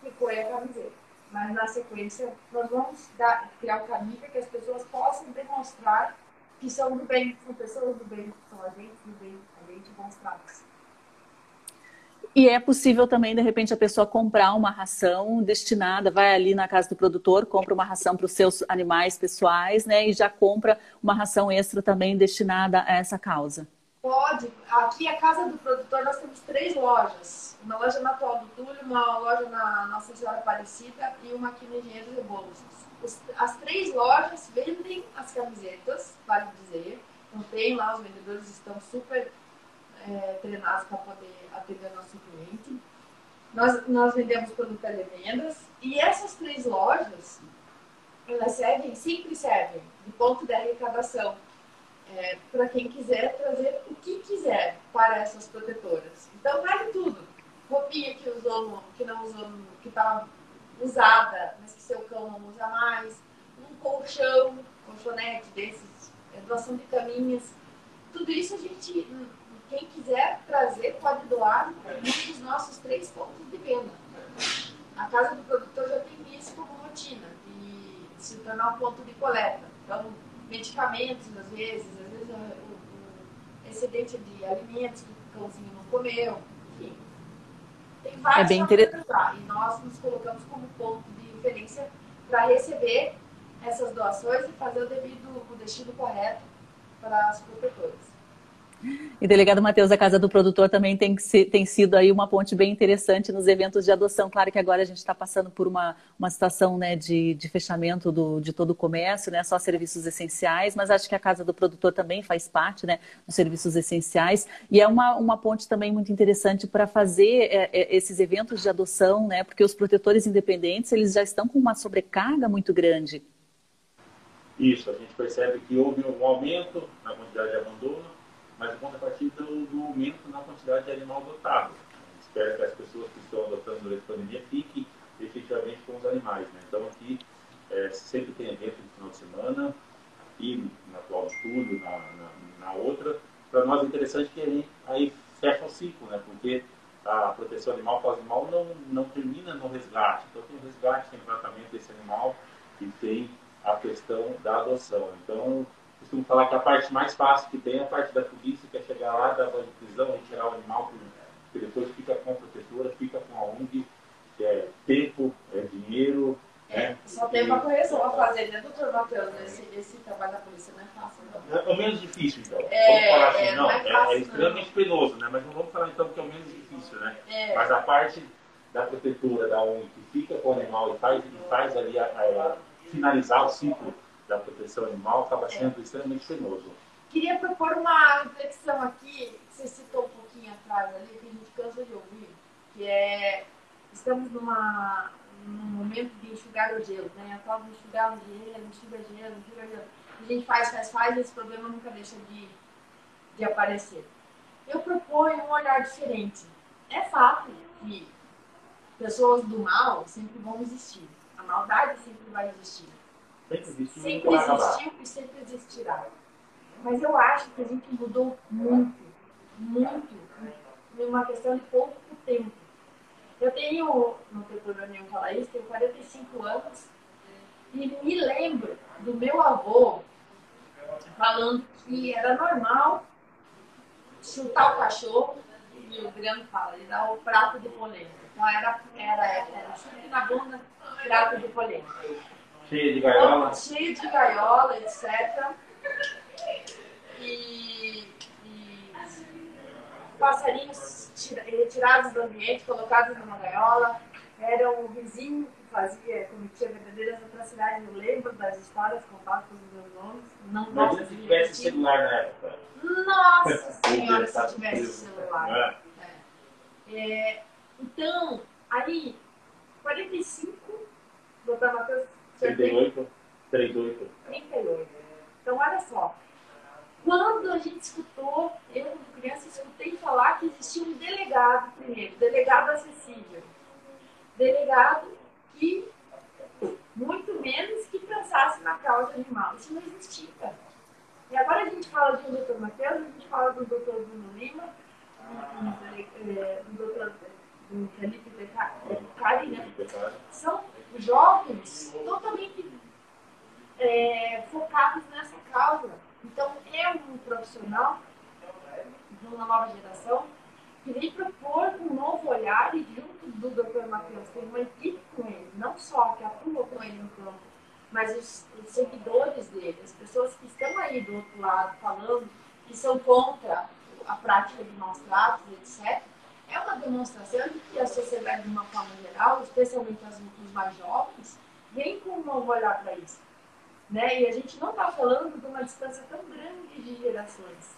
que foi a camiseta. Mas na sequência, nós vamos dar, criar o caminho para que as pessoas possam demonstrar que são do bem, são pessoas do bem, são agentes do bem, agentes demonstrados. E é possível também, de repente, a pessoa comprar uma ração destinada, vai ali na casa do produtor, compra uma ração para os seus animais pessoais, né? E já compra uma ração extra também destinada a essa causa. Pode. Aqui, a casa do produtor, nós temos três lojas. Uma loja na Atual do Túlio, uma loja na Nossa Senhora Aparecida e uma aqui no Engenheiro Rebouças. As três lojas vendem as camisetas, vale dizer. Não tem lá, os vendedores estão super é, treinados para poder atender nosso cliente. Nós, nós vendemos pelo televendas e essas três lojas, elas servem, sempre servem de ponto de arrecadação é, para quem quiser trazer o que quiser para essas protetoras. Então, vale tudo. Roupinha que usou, que não usou, que estava usada, mas que seu cão não usa mais, um colchão, colchonete desses, é, doação de caminhas. Tudo isso a gente quem quiser trazer pode doar um dos nossos três pontos de venda. A casa do produtor já tem isso como rotina, de se tornar um ponto de coleta. Então, medicamentos, às vezes, às vezes o, o excedente de alimentos que o cãozinho não comeu, enfim. Tem várias é bem interessante. E nós nos colocamos como ponto de referência para receber essas doações e fazer o devido, o destino correto para as protetoras. E delegado Matheus, a Casa do Produtor também tem, tem sido aí uma ponte bem interessante nos eventos de adoção. Claro que agora a gente está passando por uma, uma situação né, de, de fechamento do, de todo o comércio, né, só serviços essenciais, mas acho que a Casa do Produtor também faz parte né, dos serviços essenciais. E é uma, uma ponte também muito interessante para fazer é, é, esses eventos de adoção, né, porque os protetores independentes eles já estão com uma sobrecarga muito grande. Isso, a gente percebe que houve um aumento na quantidade de abandono mas a contrapartida do, aumento na quantidade de animal adotado. Espero que as pessoas que estão adotando durante a pandemia fiquem efetivamente com os animais. Né? Então aqui é, sempre tem evento no final de semana, aqui na atual estúdio, na, na, na outra. Para nós é interessante que aí, aí fecha o ciclo, né? porque a proteção animal pós-animal não, não termina no resgate. Então tem o resgate, tem o tratamento desse animal e tem a questão da adoção. Então costumo falar que a parte mais fácil que tem é a parte da polícia, que é chegar lá, dar de prisão, retirar o animal, que depois fica com a protetora, fica com a ONG, que é tempo, é dinheiro. É, né? Só tem uma correção a fazer, né, doutor Matheus? Esse, esse trabalho da polícia não é fácil, não. É, é o menos difícil, então. É, vamos falar assim, é, não, não é, fácil, é, é extremamente penoso, né? Mas não vamos falar então que é o menos difícil, né? É. Mas a parte da protetora, da ONG, que fica com o animal e faz, e faz ali a, a, a finalizar o ciclo da proteção animal acaba sendo é. extremamente penoso. Queria propor uma reflexão aqui, que você citou um pouquinho atrás ali, que a gente cansa de ouvir, que é estamos numa, no momento de enxugar o gelo, né? A tal de enxugar o gelo, enxuga gelo, enxuga gelo. A gente faz, faz, faz, esse problema nunca deixa de, de aparecer. Eu proponho um olhar diferente. É fato que pessoas do mal sempre vão existir. A maldade sempre vai existir. Sempre existiu, e sempre existirá. Mas eu acho que a gente mudou muito, muito, numa questão de pouco tempo. Eu tenho, não tem problema nenhum falar isso, tenho 45 anos e me lembro do meu avô falando que era normal chutar o cachorro e o Adriano fala, ele dá o prato de polenta. Então era, era, era chute na bunda, prato de polenta. Cheio de gaiola. Cheio de gaiola, etc. E, e passarinhos tira- retirados do ambiente, colocados numa gaiola. Era o vizinho que fazia, cometia verdadeiras atrocidades. Eu lembro das histórias contadas pelos meus nomes. Não Imagina se tivesse celular na época. Nossa senhora, se tivesse celular. É. É, então, aí, 45, doutor Matheus, 38, 38. 38. Então, olha só. Quando a gente escutou, eu, como criança, escutei falar que existia um delegado primeiro, delegado acessível. Delegado que, muito menos que pensasse na causa animal. Isso não existia. E agora a gente fala de um doutor Matheus, a gente fala do doutor Bruno Lima, do, do, do doutor do Felipe Becari, né? são jovens totalmente é, focados nessa causa. Então, é um profissional de uma nova geração que vem propor um novo olhar e junto do Dr. Matheus tem uma equipe com ele, não só que atua com ele no campo, mas os, os seguidores dele, as pessoas que estão aí do outro lado falando que são contra a prática de maus tratos, etc é uma demonstração de que a sociedade, de uma forma geral, especialmente as, os mais jovens, vem com um novo olhar para isso. Né? E a gente não está falando de uma distância tão grande de gerações.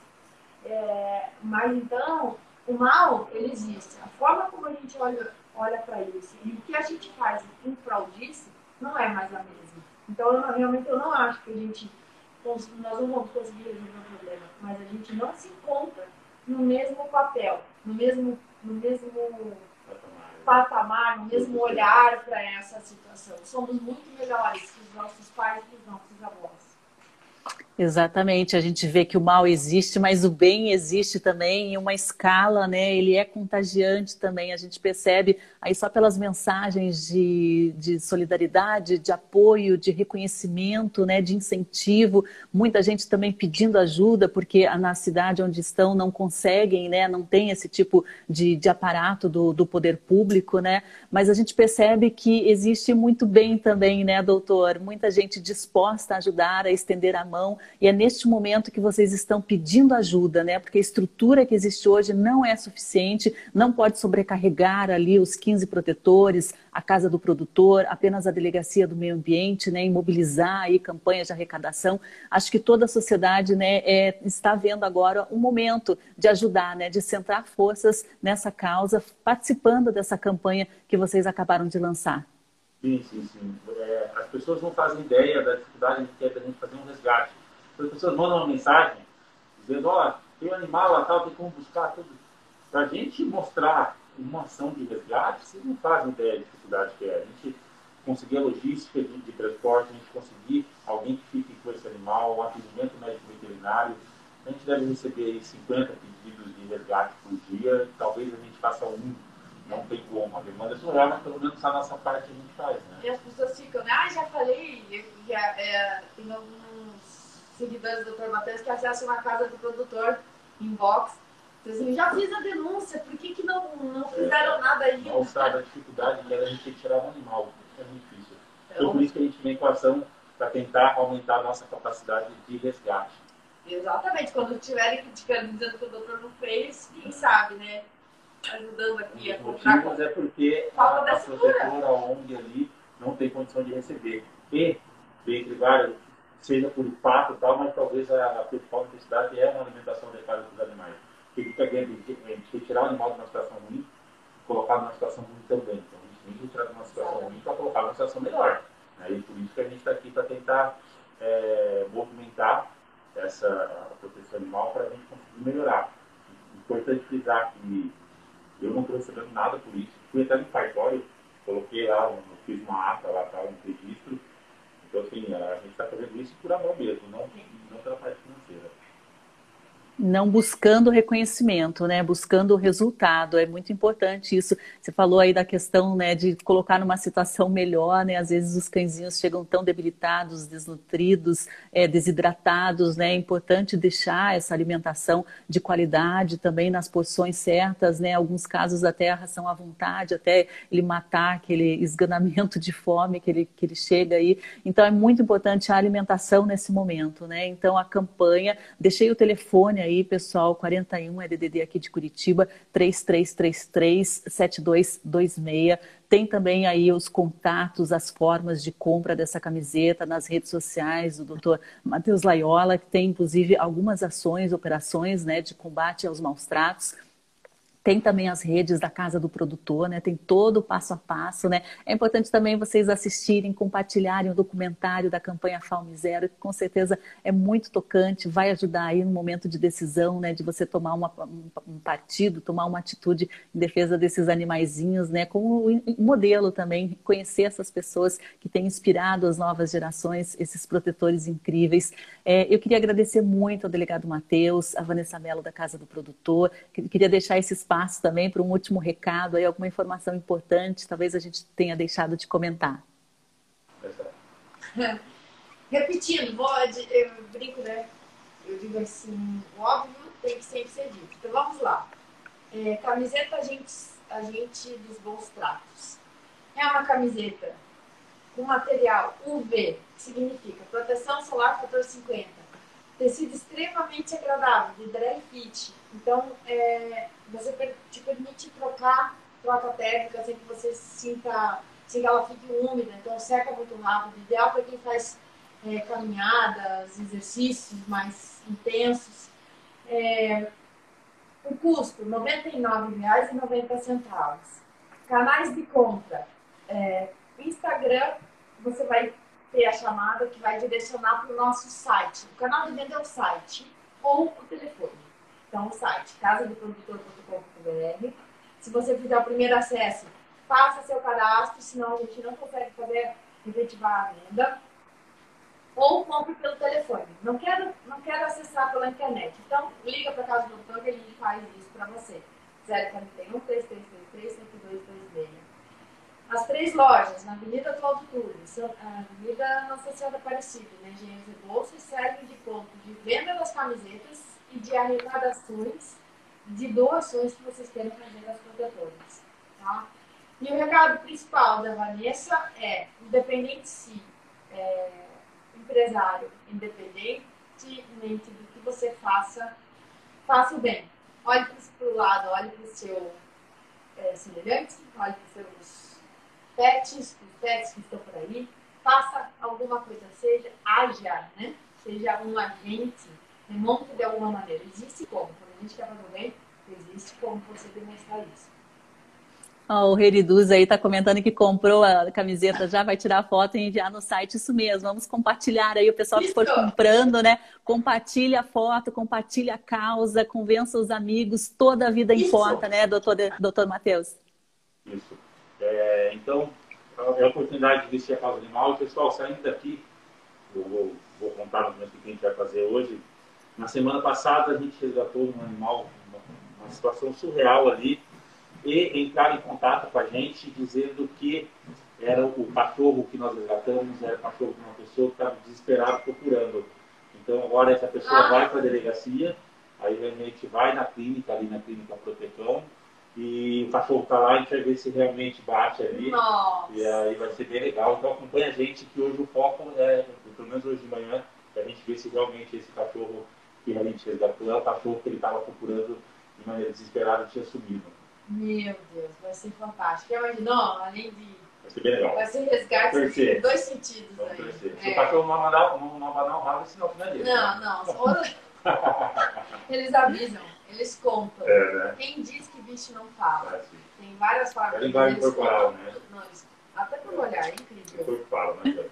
É, mas então, o mal, ele existe. A forma como a gente olha, olha para isso e o que a gente faz em prol disso não é mais a mesma. Então, eu, realmente, eu não acho que a gente, nós não vamos conseguir resolver o problema, mas a gente não se encontra no mesmo papel, no mesmo no mesmo patamar, no mesmo olhar para essa situação. Somos muito melhores que os nossos pais e os nossos avós. Exatamente, a gente vê que o mal existe, mas o bem existe também em uma escala, né? Ele é contagiante também, a gente percebe aí só pelas mensagens de, de solidariedade, de apoio, de reconhecimento, né? De incentivo, muita gente também pedindo ajuda, porque na cidade onde estão não conseguem, né? Não tem esse tipo de, de aparato do, do poder público, né? Mas a gente percebe que existe muito bem também, né, doutor? Muita gente disposta a ajudar, a estender a mão e é neste momento que vocês estão pedindo ajuda, né? Porque a estrutura que existe hoje não é suficiente, não pode sobrecarregar ali os 15 protetores, a casa do produtor, apenas a delegacia do meio ambiente, né? Imobilizar aí campanhas de arrecadação. Acho que toda a sociedade, né, é, está vendo agora um momento de ajudar, né? De centrar forças nessa causa, participando dessa campanha que vocês acabaram de lançar. Sim, sim, sim. É, as pessoas não fazem ideia da dificuldade que é da gente fazer um resgate. As pessoas mandam uma mensagem dizendo, ó, tem um animal lá, tal, tem como buscar tudo. Para a gente mostrar uma ação de resgate, vocês não fazem ideia da dificuldade que é. A gente conseguir a logística de, de transporte, a gente conseguir alguém que fique com esse animal, um atendimento médico veterinário. A gente deve receber aí 50 pedidos de resgate por dia, talvez a gente faça um não tem como, a demanda é surreal, mas pelo menos a nossa parte a gente faz, né? E as pessoas ficam, ah, já falei, já, é, tem alguns seguidores do Dr. Matheus que acessam uma casa do produtor inbox. Então, assim, já fiz a denúncia, por que, que não, não fizeram nada? Não sabe a dificuldade que era a gente tirar um animal, é muito difícil. Então, por isso que a gente vem com a ação para tentar aumentar a nossa capacidade de resgate. Exatamente, quando estiverem criticando, dizendo que o doutor não fez, quem sabe, né? Ajudando aqui a Os comprar. motivos é porque a, Falta a segura. protetora, a ONG ali, não tem condição de receber. E, dentre várias, seja por fato e tal, mas talvez a, a principal necessidade é uma alimentação adequada para os animais. Porque fica vendo, a gente retirar o animal de uma situação ruim, colocar numa situação ruim também. Então a gente tem que tirar de uma situação ruim para colocar numa situação melhor. Né? E por isso que a gente está aqui para tentar é, movimentar essa proteção animal para a gente conseguir melhorar. Importante frisar que eu não estou recebendo nada por isso. Fui até no cartório, coloquei lá, fiz uma ata lá, tá, um registro. Então, assim, a gente está fazendo isso por amor mesmo, não, não pela parte financeira não buscando reconhecimento, né? Buscando o resultado. É muito importante isso. Você falou aí da questão, né, de colocar numa situação melhor, né? Às vezes os cãezinhos chegam tão debilitados, desnutridos, é, desidratados, né? É importante deixar essa alimentação de qualidade também nas porções certas, né? Alguns casos até a ração à vontade, até ele matar aquele esganamento de fome que ele, que ele chega aí. Então é muito importante a alimentação nesse momento, né? Então a campanha, deixei o telefone aí pessoal, 41 é DDD aqui de Curitiba, 3333 7226. Tem também aí os contatos, as formas de compra dessa camiseta nas redes sociais do Dr. Matheus Laiola, que tem inclusive algumas ações, operações, né, de combate aos maus tratos. Tem também as redes da Casa do Produtor, né? Tem todo o passo a passo, né? É importante também vocês assistirem, compartilharem o documentário da campanha Falme Zero, que com certeza é muito tocante, vai ajudar aí no momento de decisão, né? De você tomar uma, um partido, tomar uma atitude em defesa desses animaizinhos, né? Como modelo também, conhecer essas pessoas que têm inspirado as novas gerações, esses protetores incríveis. É, eu queria agradecer muito ao delegado Matheus, a Vanessa Mello da Casa do Produtor, queria deixar esse espaço espaço também para um último recado, aí, alguma informação importante, talvez a gente tenha deixado de comentar. Repetindo, vou, eu brinco, né? Eu digo assim, óbvio tem que sempre ser dito. Então vamos lá. É, camiseta agente, agente dos bons tratos. É uma camiseta com material UV, que significa proteção solar fator 50. Tecido extremamente agradável, de dry fit. Então, é, você te permite trocar troca térmica sem que você sinta, sem que ela fique úmida, então seca muito rápido. Ideal para quem faz é, caminhadas, exercícios mais intensos. É, o custo, R$ 99,90. Canais de compra. É, Instagram, você vai ter a chamada que vai direcionar para o nosso site. O canal de venda é o site ou o telefone. Então, o site casadoprodutor.com.br. Se você fizer o primeiro acesso, faça seu cadastro, senão a gente não consegue fazer efetivar a venda. Ou compre pelo telefone. Não quero, não quero acessar pela internet. Então, liga para a Casa do Doutor que a gente faz isso para você. 041 3333 5226. As três lojas, na Avenida Atualdo Tunes, Avenida Nossa Senhora Aparecida, na Engenheiros e Bolsas, servem de ponto de venda das camisetas e de arrecadações de doações que vocês querem fazer às protetoras. Tá? E o recado principal da Vanessa é, independente se é, empresário, independentemente do que você faça, faça o bem. Olhe para o lado, olhe para o seu é, semelhante, olhe para os seus pets, os pets que estão por aí, faça alguma coisa, seja, haja, né? seja um agente remonta de alguma maneira. Existe como. Quando a gente quer fazer bem, existe como você demonstrar isso. Oh, o Reriduz aí está comentando que comprou a camiseta já, vai tirar foto e enviar no site, isso mesmo. Vamos compartilhar aí, o pessoal que for comprando, né? Compartilha a foto, compartilha a causa, convença os amigos, toda a vida isso. importa, né, doutor, doutor Matheus? Isso. É, então, é a oportunidade de vestir a causa animal. Pessoal, saindo daqui, eu vou, vou contar no momento que a gente vai fazer hoje, na semana passada a gente resgatou um animal, uma, situação surreal ali, e entraram em contato com a gente dizendo que era o cachorro que nós resgatamos, era o cachorro de uma pessoa que estava desesperada procurando. Então agora essa pessoa ah. vai para a delegacia, aí realmente vai na clínica, ali na clínica Protecão, e o cachorro está lá, a gente vai ver se realmente bate ali. Nossa. E aí vai ser bem legal. Então acompanha a gente que hoje o foco é, pelo menos hoje de manhã, a gente ver se realmente esse cachorro que a gente resgatou é o cachorro que ele estava procurando de maneira desesperada e tinha sumido. Meu Deus, vai ser fantástico. Imaginou? Além de. Vai ser bem legal. Vai ser resgate em dois sentidos. Vamos aí. É. Se o cachorro não mandar, não, não mandar um rabo, senão finaliza. Não, não. eles avisam, eles contam. É, né? Quem diz que bicho não fala. É, Tem várias fábricas. Linguagem corporal, né? Até por olhar, é incrível. Corporal, né?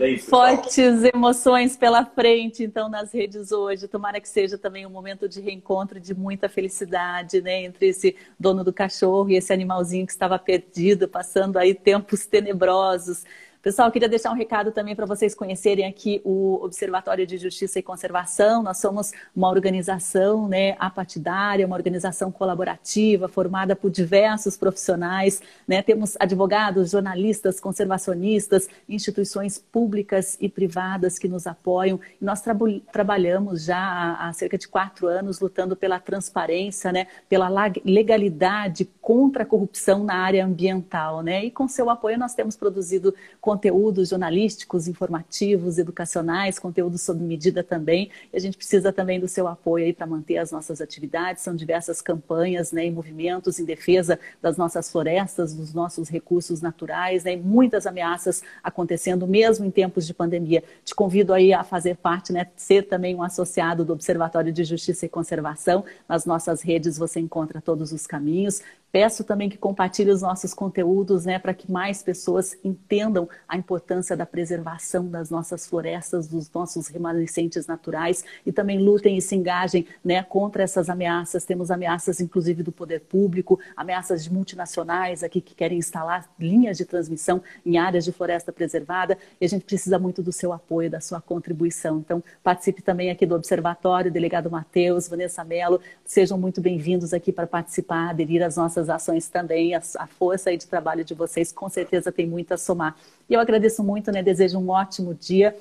Isso, Fortes emoções pela frente, então, nas redes hoje. Tomara que seja também um momento de reencontro, de muita felicidade, né? Entre esse dono do cachorro e esse animalzinho que estava perdido, passando aí tempos tenebrosos. Pessoal, queria deixar um recado também para vocês conhecerem aqui o Observatório de Justiça e Conservação. Nós somos uma organização né, apartidária, uma organização colaborativa, formada por diversos profissionais. Né? Temos advogados, jornalistas, conservacionistas, instituições públicas e privadas que nos apoiam. Nós tra trabalhamos já há, há, cerca de quatro anos lutando pela transparência, né, pela legalidade contra a corrupção na área ambiental. Né? E com seu apoio nós temos produzido conteúdos jornalísticos, informativos, educacionais, conteúdos sob medida também. E a gente precisa também do seu apoio aí para manter as nossas atividades. São diversas campanhas né, e movimentos em defesa das nossas florestas, dos nossos recursos naturais, né, e muitas ameaças acontecendo mesmo em tempos de pandemia. Te convido aí a fazer parte, né, ser também um associado do Observatório de Justiça e Conservação. Nas nossas redes você encontra todos os caminhos. Peço também que compartilhe os nossos conteúdos, né, para que mais pessoas entendam a importância da preservação das nossas florestas, dos nossos remanescentes naturais e também lutem e se engajem, né, contra essas ameaças. Temos ameaças, inclusive, do poder público, ameaças de multinacionais aqui que querem instalar linhas de transmissão em áreas de floresta preservada e a gente precisa muito do seu apoio, da sua contribuição. Então, participe também aqui do Observatório, delegado Matheus, Vanessa Mello, sejam muito bem-vindos aqui para participar, aderir às nossas essas ações também, a, a força aí de trabalho de vocês com certeza tem muito a somar. E eu agradeço muito, né? Desejo um ótimo dia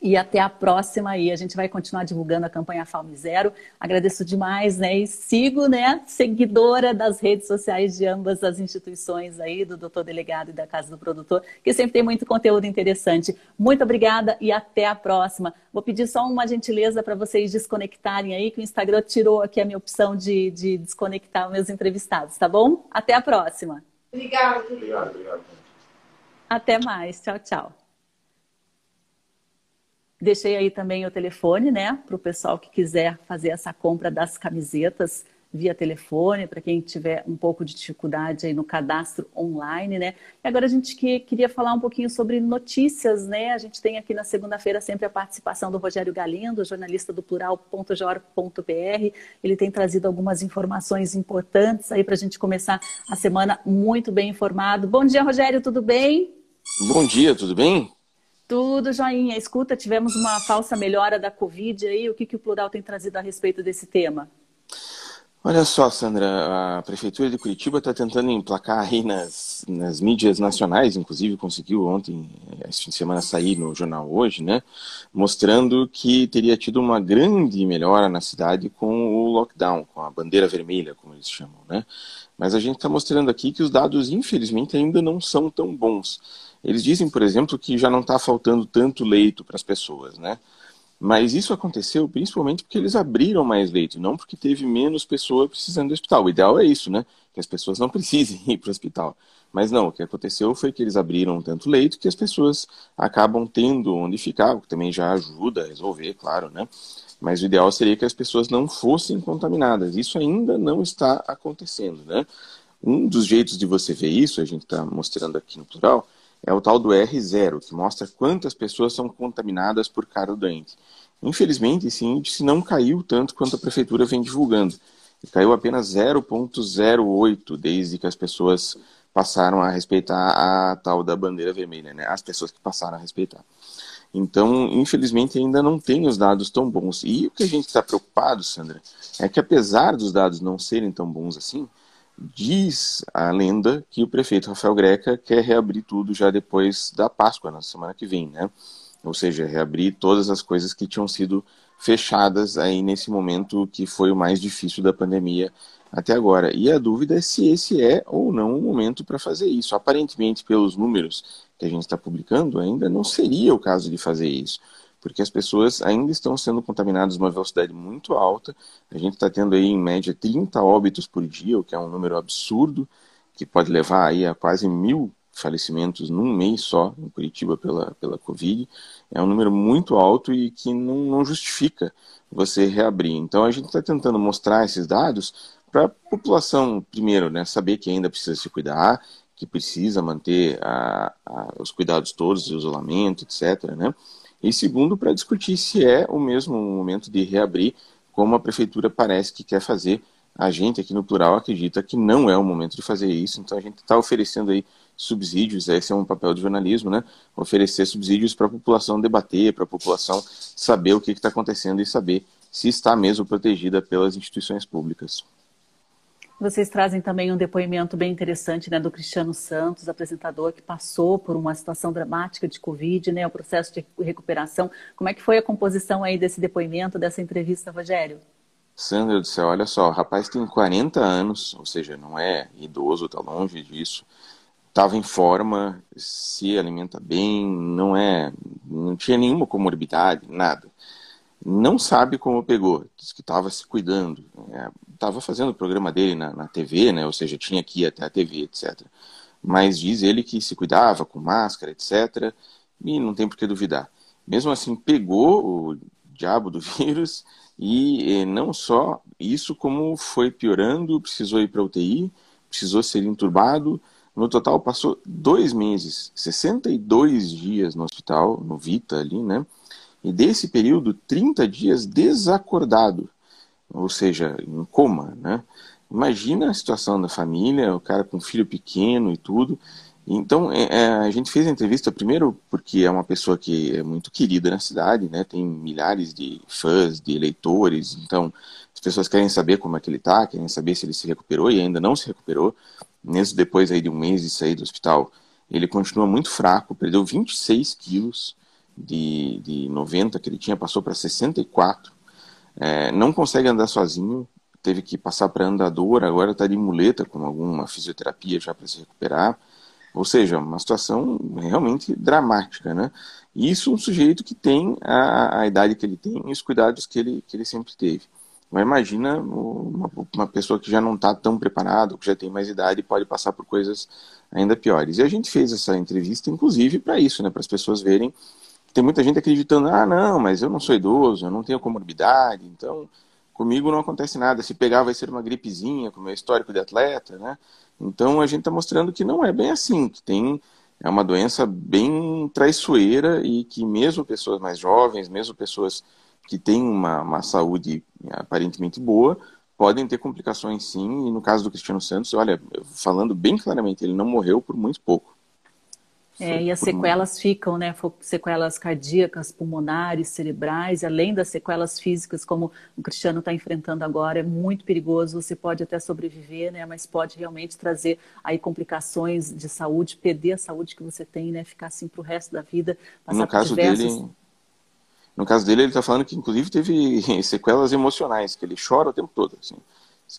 e até a próxima aí. A gente vai continuar divulgando a campanha Falme Zero. Agradeço demais, né? E sigo, né, seguidora das redes sociais de ambas as instituições aí, do doutor delegado e da Casa do Produtor, que sempre tem muito conteúdo interessante. Muito obrigada e até a próxima. Vou pedir só uma gentileza para vocês desconectarem aí, que o Instagram tirou aqui a minha opção de, de desconectar meus entrevistados, tá bom? Até a próxima. Obrigada. Obrigado, obrigado. Até mais. Tchau, tchau. Deixei aí também o telefone, né, para o pessoal que quiser fazer essa compra das camisetas via telefone, para quem tiver um pouco de dificuldade aí no cadastro online, né? E agora a gente que, queria falar um pouquinho sobre notícias, né? A gente tem aqui na segunda-feira sempre a participação do Rogério Galindo, jornalista do plural.jor.br. Ele tem trazido algumas informações importantes aí para a gente começar a semana muito bem informado. Bom dia, Rogério, tudo bem? Bom dia, tudo bem? Tudo joinha. Escuta, tivemos uma falsa melhora da Covid aí. O que, que o Plural tem trazido a respeito desse tema? Olha só, Sandra, a Prefeitura de Curitiba está tentando emplacar aí nas, nas mídias nacionais, inclusive conseguiu ontem, esse fim de semana, sair no jornal hoje, né? Mostrando que teria tido uma grande melhora na cidade com o lockdown, com a bandeira vermelha, como eles chamam, né? Mas a gente está mostrando aqui que os dados, infelizmente, ainda não são tão bons. Eles dizem, por exemplo, que já não está faltando tanto leito para as pessoas, né? Mas isso aconteceu principalmente porque eles abriram mais leito, não porque teve menos pessoas precisando do hospital. O ideal é isso, né? Que as pessoas não precisem ir para o hospital. Mas não, o que aconteceu foi que eles abriram tanto leito que as pessoas acabam tendo onde ficar, o que também já ajuda a resolver, claro, né? Mas o ideal seria que as pessoas não fossem contaminadas. Isso ainda não está acontecendo, né? Um dos jeitos de você ver isso, a gente está mostrando aqui no plural, é o tal do R0, que mostra quantas pessoas são contaminadas por cada doente. Infelizmente, esse índice não caiu tanto quanto a prefeitura vem divulgando. Caiu apenas 0,08 desde que as pessoas passaram a respeitar a tal da bandeira vermelha, né? As pessoas que passaram a respeitar. Então, infelizmente, ainda não tem os dados tão bons. E o que a gente está preocupado, Sandra, é que apesar dos dados não serem tão bons assim, Diz a lenda que o prefeito Rafael Greca quer reabrir tudo já depois da Páscoa, na semana que vem, né? Ou seja, reabrir todas as coisas que tinham sido fechadas aí nesse momento que foi o mais difícil da pandemia até agora. E a dúvida é se esse é ou não o momento para fazer isso. Aparentemente, pelos números que a gente está publicando, ainda não seria o caso de fazer isso porque as pessoas ainda estão sendo contaminadas numa velocidade muito alta. A gente está tendo aí, em média, 30 óbitos por dia, o que é um número absurdo, que pode levar aí a quase mil falecimentos num mês só em Curitiba pela, pela Covid. É um número muito alto e que não, não justifica você reabrir. Então a gente está tentando mostrar esses dados para a população, primeiro, né, saber que ainda precisa se cuidar, que precisa manter a, a, os cuidados todos, o isolamento, etc. Né? E segundo, para discutir se é o mesmo momento de reabrir, como a prefeitura parece que quer fazer. A gente aqui no Plural acredita que não é o momento de fazer isso, então a gente está oferecendo aí subsídios, esse é um papel de jornalismo, né? Oferecer subsídios para a população debater, para a população saber o que está acontecendo e saber se está mesmo protegida pelas instituições públicas. Vocês trazem também um depoimento bem interessante né, do Cristiano Santos, apresentador que passou por uma situação dramática de Covid, né, o processo de recuperação. Como é que foi a composição aí desse depoimento, dessa entrevista, Rogério? Sandra do céu, olha só, o rapaz tem 40 anos, ou seja, não é idoso, está longe disso. Estava em forma, se alimenta bem, não é, não tinha nenhuma comorbidade, nada não sabe como pegou, diz que estava se cuidando, estava fazendo o programa dele na, na, TV, né, ou seja, tinha que ir até a TV, etc. Mas diz ele que se cuidava com máscara, etc. E não tem por que duvidar. Mesmo assim, pegou o diabo do vírus e, e não só isso, como foi piorando, precisou ir para UTI, precisou ser entubado. No total, passou dois meses, 62 dias no hospital, no Vita ali, né? e desse período 30 dias desacordado, ou seja, em coma, né? Imagina a situação da família, o cara com um filho pequeno e tudo. Então, é, é, a gente fez a entrevista primeiro porque é uma pessoa que é muito querida na cidade, né? Tem milhares de fãs, de eleitores. Então, as pessoas querem saber como é que ele está, querem saber se ele se recuperou e ainda não se recuperou. Mesmo depois aí de um mês de sair do hospital, ele continua muito fraco, perdeu 26 quilos de, de 90 que ele tinha passou para 64. É, não consegue andar sozinho, teve que passar para andador, agora está de muleta com alguma fisioterapia já para se recuperar. Ou seja, uma situação realmente dramática, né? Isso um sujeito que tem a, a idade que ele tem e os cuidados que ele, que ele sempre teve. Mas imagina uma, uma pessoa que já não está tão preparada, que já tem mais idade e pode passar por coisas ainda piores. E a gente fez essa entrevista, inclusive, para isso, né? Para as pessoas verem tem muita gente acreditando, ah, não, mas eu não sou idoso, eu não tenho comorbidade, então comigo não acontece nada. Se pegar vai ser uma gripezinha, com o meu histórico de atleta, né? Então a gente está mostrando que não é bem assim, que tem é uma doença bem traiçoeira e que mesmo pessoas mais jovens, mesmo pessoas que têm uma, uma saúde aparentemente boa, podem ter complicações sim. E no caso do Cristiano Santos, olha, falando bem claramente, ele não morreu por muito pouco. É, e as sequelas ficam, né? Sequelas cardíacas, pulmonares, cerebrais, além das sequelas físicas, como o Cristiano está enfrentando agora, é muito perigoso. Você pode até sobreviver, né? Mas pode realmente trazer aí complicações de saúde, perder a saúde que você tem, né? Ficar assim para o resto da vida. no caso diversos... dele, no caso dele, ele está falando que inclusive teve sequelas emocionais, que ele chora o tempo todo, assim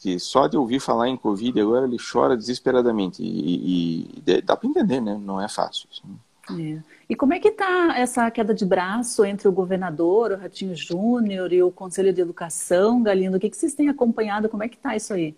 que só de ouvir falar em Covid agora ele chora desesperadamente. E, e dá para entender, né? Não é fácil. Assim. É. E como é que está essa queda de braço entre o governador, o Ratinho Júnior e o Conselho de Educação, Galindo? O que, que vocês têm acompanhado? Como é que está isso aí?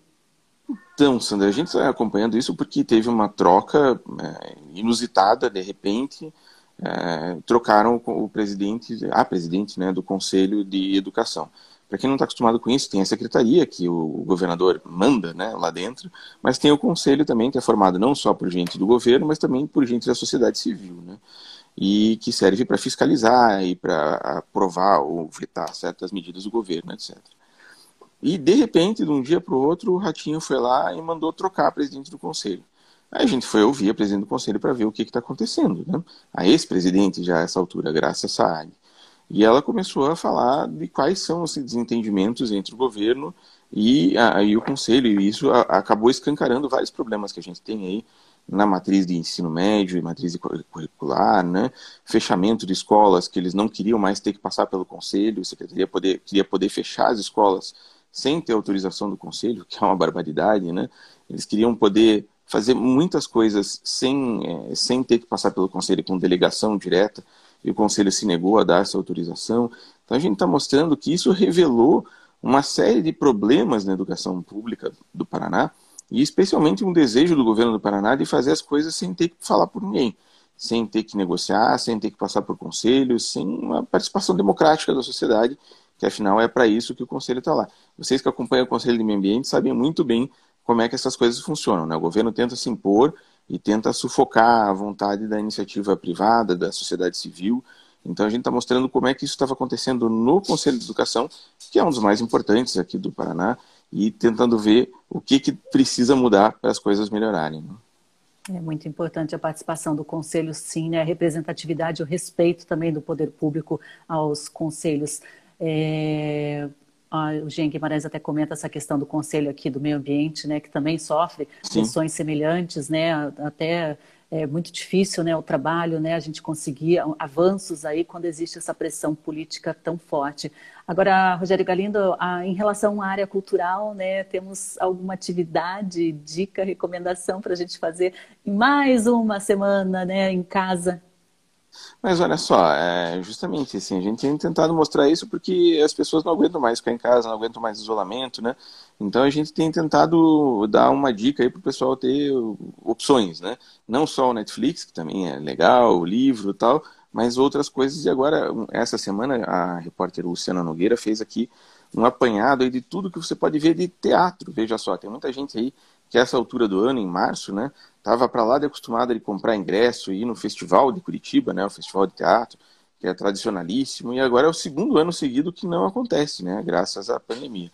Então, Sandra, a gente está acompanhando isso porque teve uma troca é, inusitada, de repente, é, trocaram o presidente, a presidente né, do Conselho de Educação. Para quem não está acostumado com isso, tem a secretaria que o governador manda né, lá dentro, mas tem o conselho também, que é formado não só por gente do governo, mas também por gente da sociedade civil, né? E que serve para fiscalizar e para aprovar ou vetar certas medidas do governo, etc. E, de repente, de um dia para o outro, o Ratinho foi lá e mandou trocar a presidente do conselho. Aí a gente foi ouvir a presidente do conselho para ver o que está acontecendo. Né? A ex-presidente, já a essa altura, Graça Saad, e ela começou a falar de quais são os desentendimentos entre o governo e, a, e o conselho, e isso a, acabou escancarando vários problemas que a gente tem aí na matriz de ensino médio matriz curricular, né? fechamento de escolas que eles não queriam mais ter que passar pelo conselho, a secretaria poder, queria poder fechar as escolas sem ter autorização do conselho, que é uma barbaridade, né? Eles queriam poder fazer muitas coisas sem, é, sem ter que passar pelo conselho com delegação direta e o Conselho se negou a dar essa autorização. Então a gente está mostrando que isso revelou uma série de problemas na educação pública do Paraná e especialmente um desejo do governo do Paraná de fazer as coisas sem ter que falar por ninguém, sem ter que negociar, sem ter que passar por conselhos, sem uma participação democrática da sociedade que afinal é para isso que o Conselho está lá. Vocês que acompanham o Conselho de Meio Ambiente sabem muito bem como é que essas coisas funcionam. Né? O governo tenta se impor e tenta sufocar a vontade da iniciativa privada, da sociedade civil. Então a gente está mostrando como é que isso estava acontecendo no Conselho de Educação, que é um dos mais importantes aqui do Paraná, e tentando ver o que, que precisa mudar para as coisas melhorarem. Né? É muito importante a participação do conselho, sim, né? a representatividade, o respeito também do poder público aos conselhos. É... Ah, o Jean Guimarães até comenta essa questão do conselho aqui do meio ambiente, né, que também sofre questões semelhantes, né, até é muito difícil, né, o trabalho, né, a gente conseguir avanços aí quando existe essa pressão política tão forte. Agora, Rogério Galindo, em relação à área cultural, né, temos alguma atividade, dica, recomendação para a gente fazer em mais uma semana, né, em casa? Mas olha só, é justamente assim, a gente tem tentado mostrar isso porque as pessoas não aguentam mais ficar em casa, não aguentam mais isolamento, né? Então a gente tem tentado dar uma dica aí para o pessoal ter opções, né? Não só o Netflix, que também é legal, o livro e tal, mas outras coisas. E agora, essa semana, a repórter Luciana Nogueira fez aqui um apanhado aí de tudo que você pode ver de teatro. Veja só, tem muita gente aí que essa altura do ano, em março, né, estava para lá de acostumada de comprar ingresso e ir no festival de Curitiba, né, o festival de teatro, que é tradicionalíssimo, e agora é o segundo ano seguido que não acontece, né, graças à pandemia.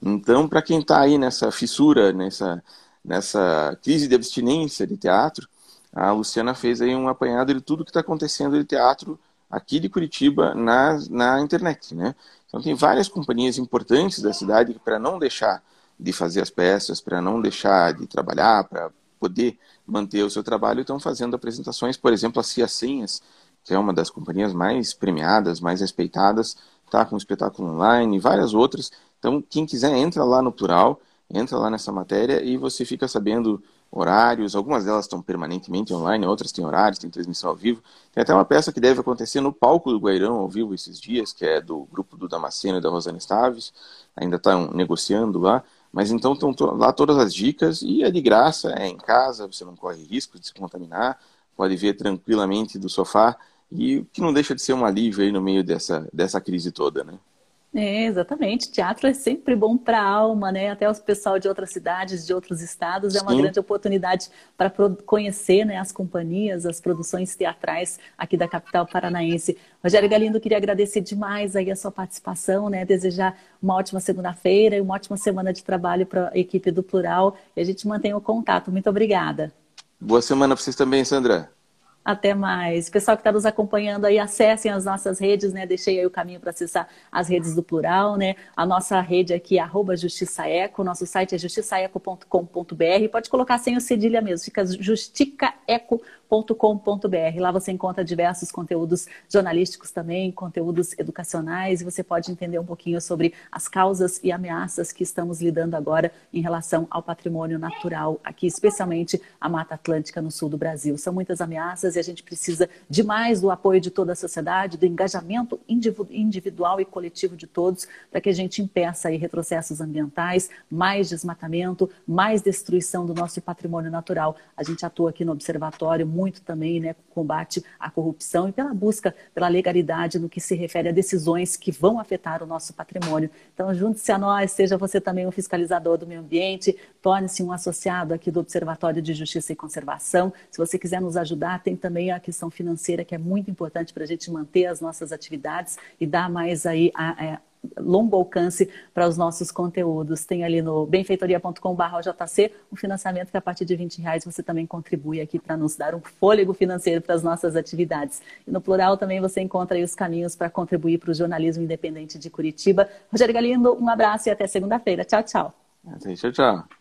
Então, para quem está aí nessa fissura, nessa, nessa crise de abstinência de teatro, a Luciana fez aí um apanhado de tudo que está acontecendo de teatro aqui de Curitiba na, na internet, né? Então tem várias companhias importantes da cidade que para não deixar de fazer as peças, para não deixar de trabalhar, para poder manter o seu trabalho, estão fazendo apresentações, por exemplo, a Cia Senhas, que é uma das companhias mais premiadas, mais respeitadas, está com um espetáculo online várias outras. Então, quem quiser, entra lá no Plural, entra lá nessa matéria e você fica sabendo horários. Algumas delas estão permanentemente online, outras têm horários, tem transmissão ao vivo. Tem até uma peça que deve acontecer no palco do Guairão ao vivo esses dias, que é do grupo do Damasceno e da Rosana Staves. Ainda estão negociando lá. Mas então estão lá todas as dicas e é de graça, é em casa, você não corre risco de se contaminar, pode ver tranquilamente do sofá e que não deixa de ser um alívio aí no meio dessa, dessa crise toda, né? É, exatamente. Teatro é sempre bom para a alma, né? Até o pessoal de outras cidades, de outros estados, é uma Sim. grande oportunidade para conhecer né, as companhias, as produções teatrais aqui da capital paranaense. Rogério Galindo, queria agradecer demais aí a sua participação, né? Desejar uma ótima segunda-feira e uma ótima semana de trabalho para a equipe do Plural. E a gente mantém o contato. Muito obrigada. Boa semana para vocês também, Sandra. Até mais. Pessoal que está nos acompanhando aí, acessem as nossas redes, né? Deixei aí o caminho para acessar as redes do Plural, né? A nossa rede aqui é justiçaeco, nosso site é justiçaeco.com.br. Pode colocar sem o cedilha mesmo, fica justicaeco.com.br com.br Lá você encontra diversos conteúdos jornalísticos também, conteúdos educacionais, e você pode entender um pouquinho sobre as causas e ameaças que estamos lidando agora em relação ao patrimônio natural, aqui especialmente a Mata Atlântica no sul do Brasil. São muitas ameaças e a gente precisa demais do apoio de toda a sociedade, do engajamento individual e coletivo de todos, para que a gente impeça aí retrocessos ambientais, mais desmatamento, mais destruição do nosso patrimônio natural. A gente atua aqui no Observatório muito também, né, combate à corrupção e pela busca pela legalidade no que se refere a decisões que vão afetar o nosso patrimônio. Então, junte-se a nós, seja você também um fiscalizador do meio ambiente, torne-se um associado aqui do Observatório de Justiça e Conservação. Se você quiser nos ajudar, tem também a questão financeira, que é muito importante para a gente manter as nossas atividades e dar mais aí a, a é, longo alcance para os nossos conteúdos. Tem ali no benfeitoria.com.br um financiamento que a partir de 20 reais você também contribui aqui para nos dar um fôlego financeiro para as nossas atividades. E no plural também você encontra aí os caminhos para contribuir para o jornalismo independente de Curitiba. Rogério Galindo, um abraço e até segunda-feira. Tchau, tchau. Tchau, tchau.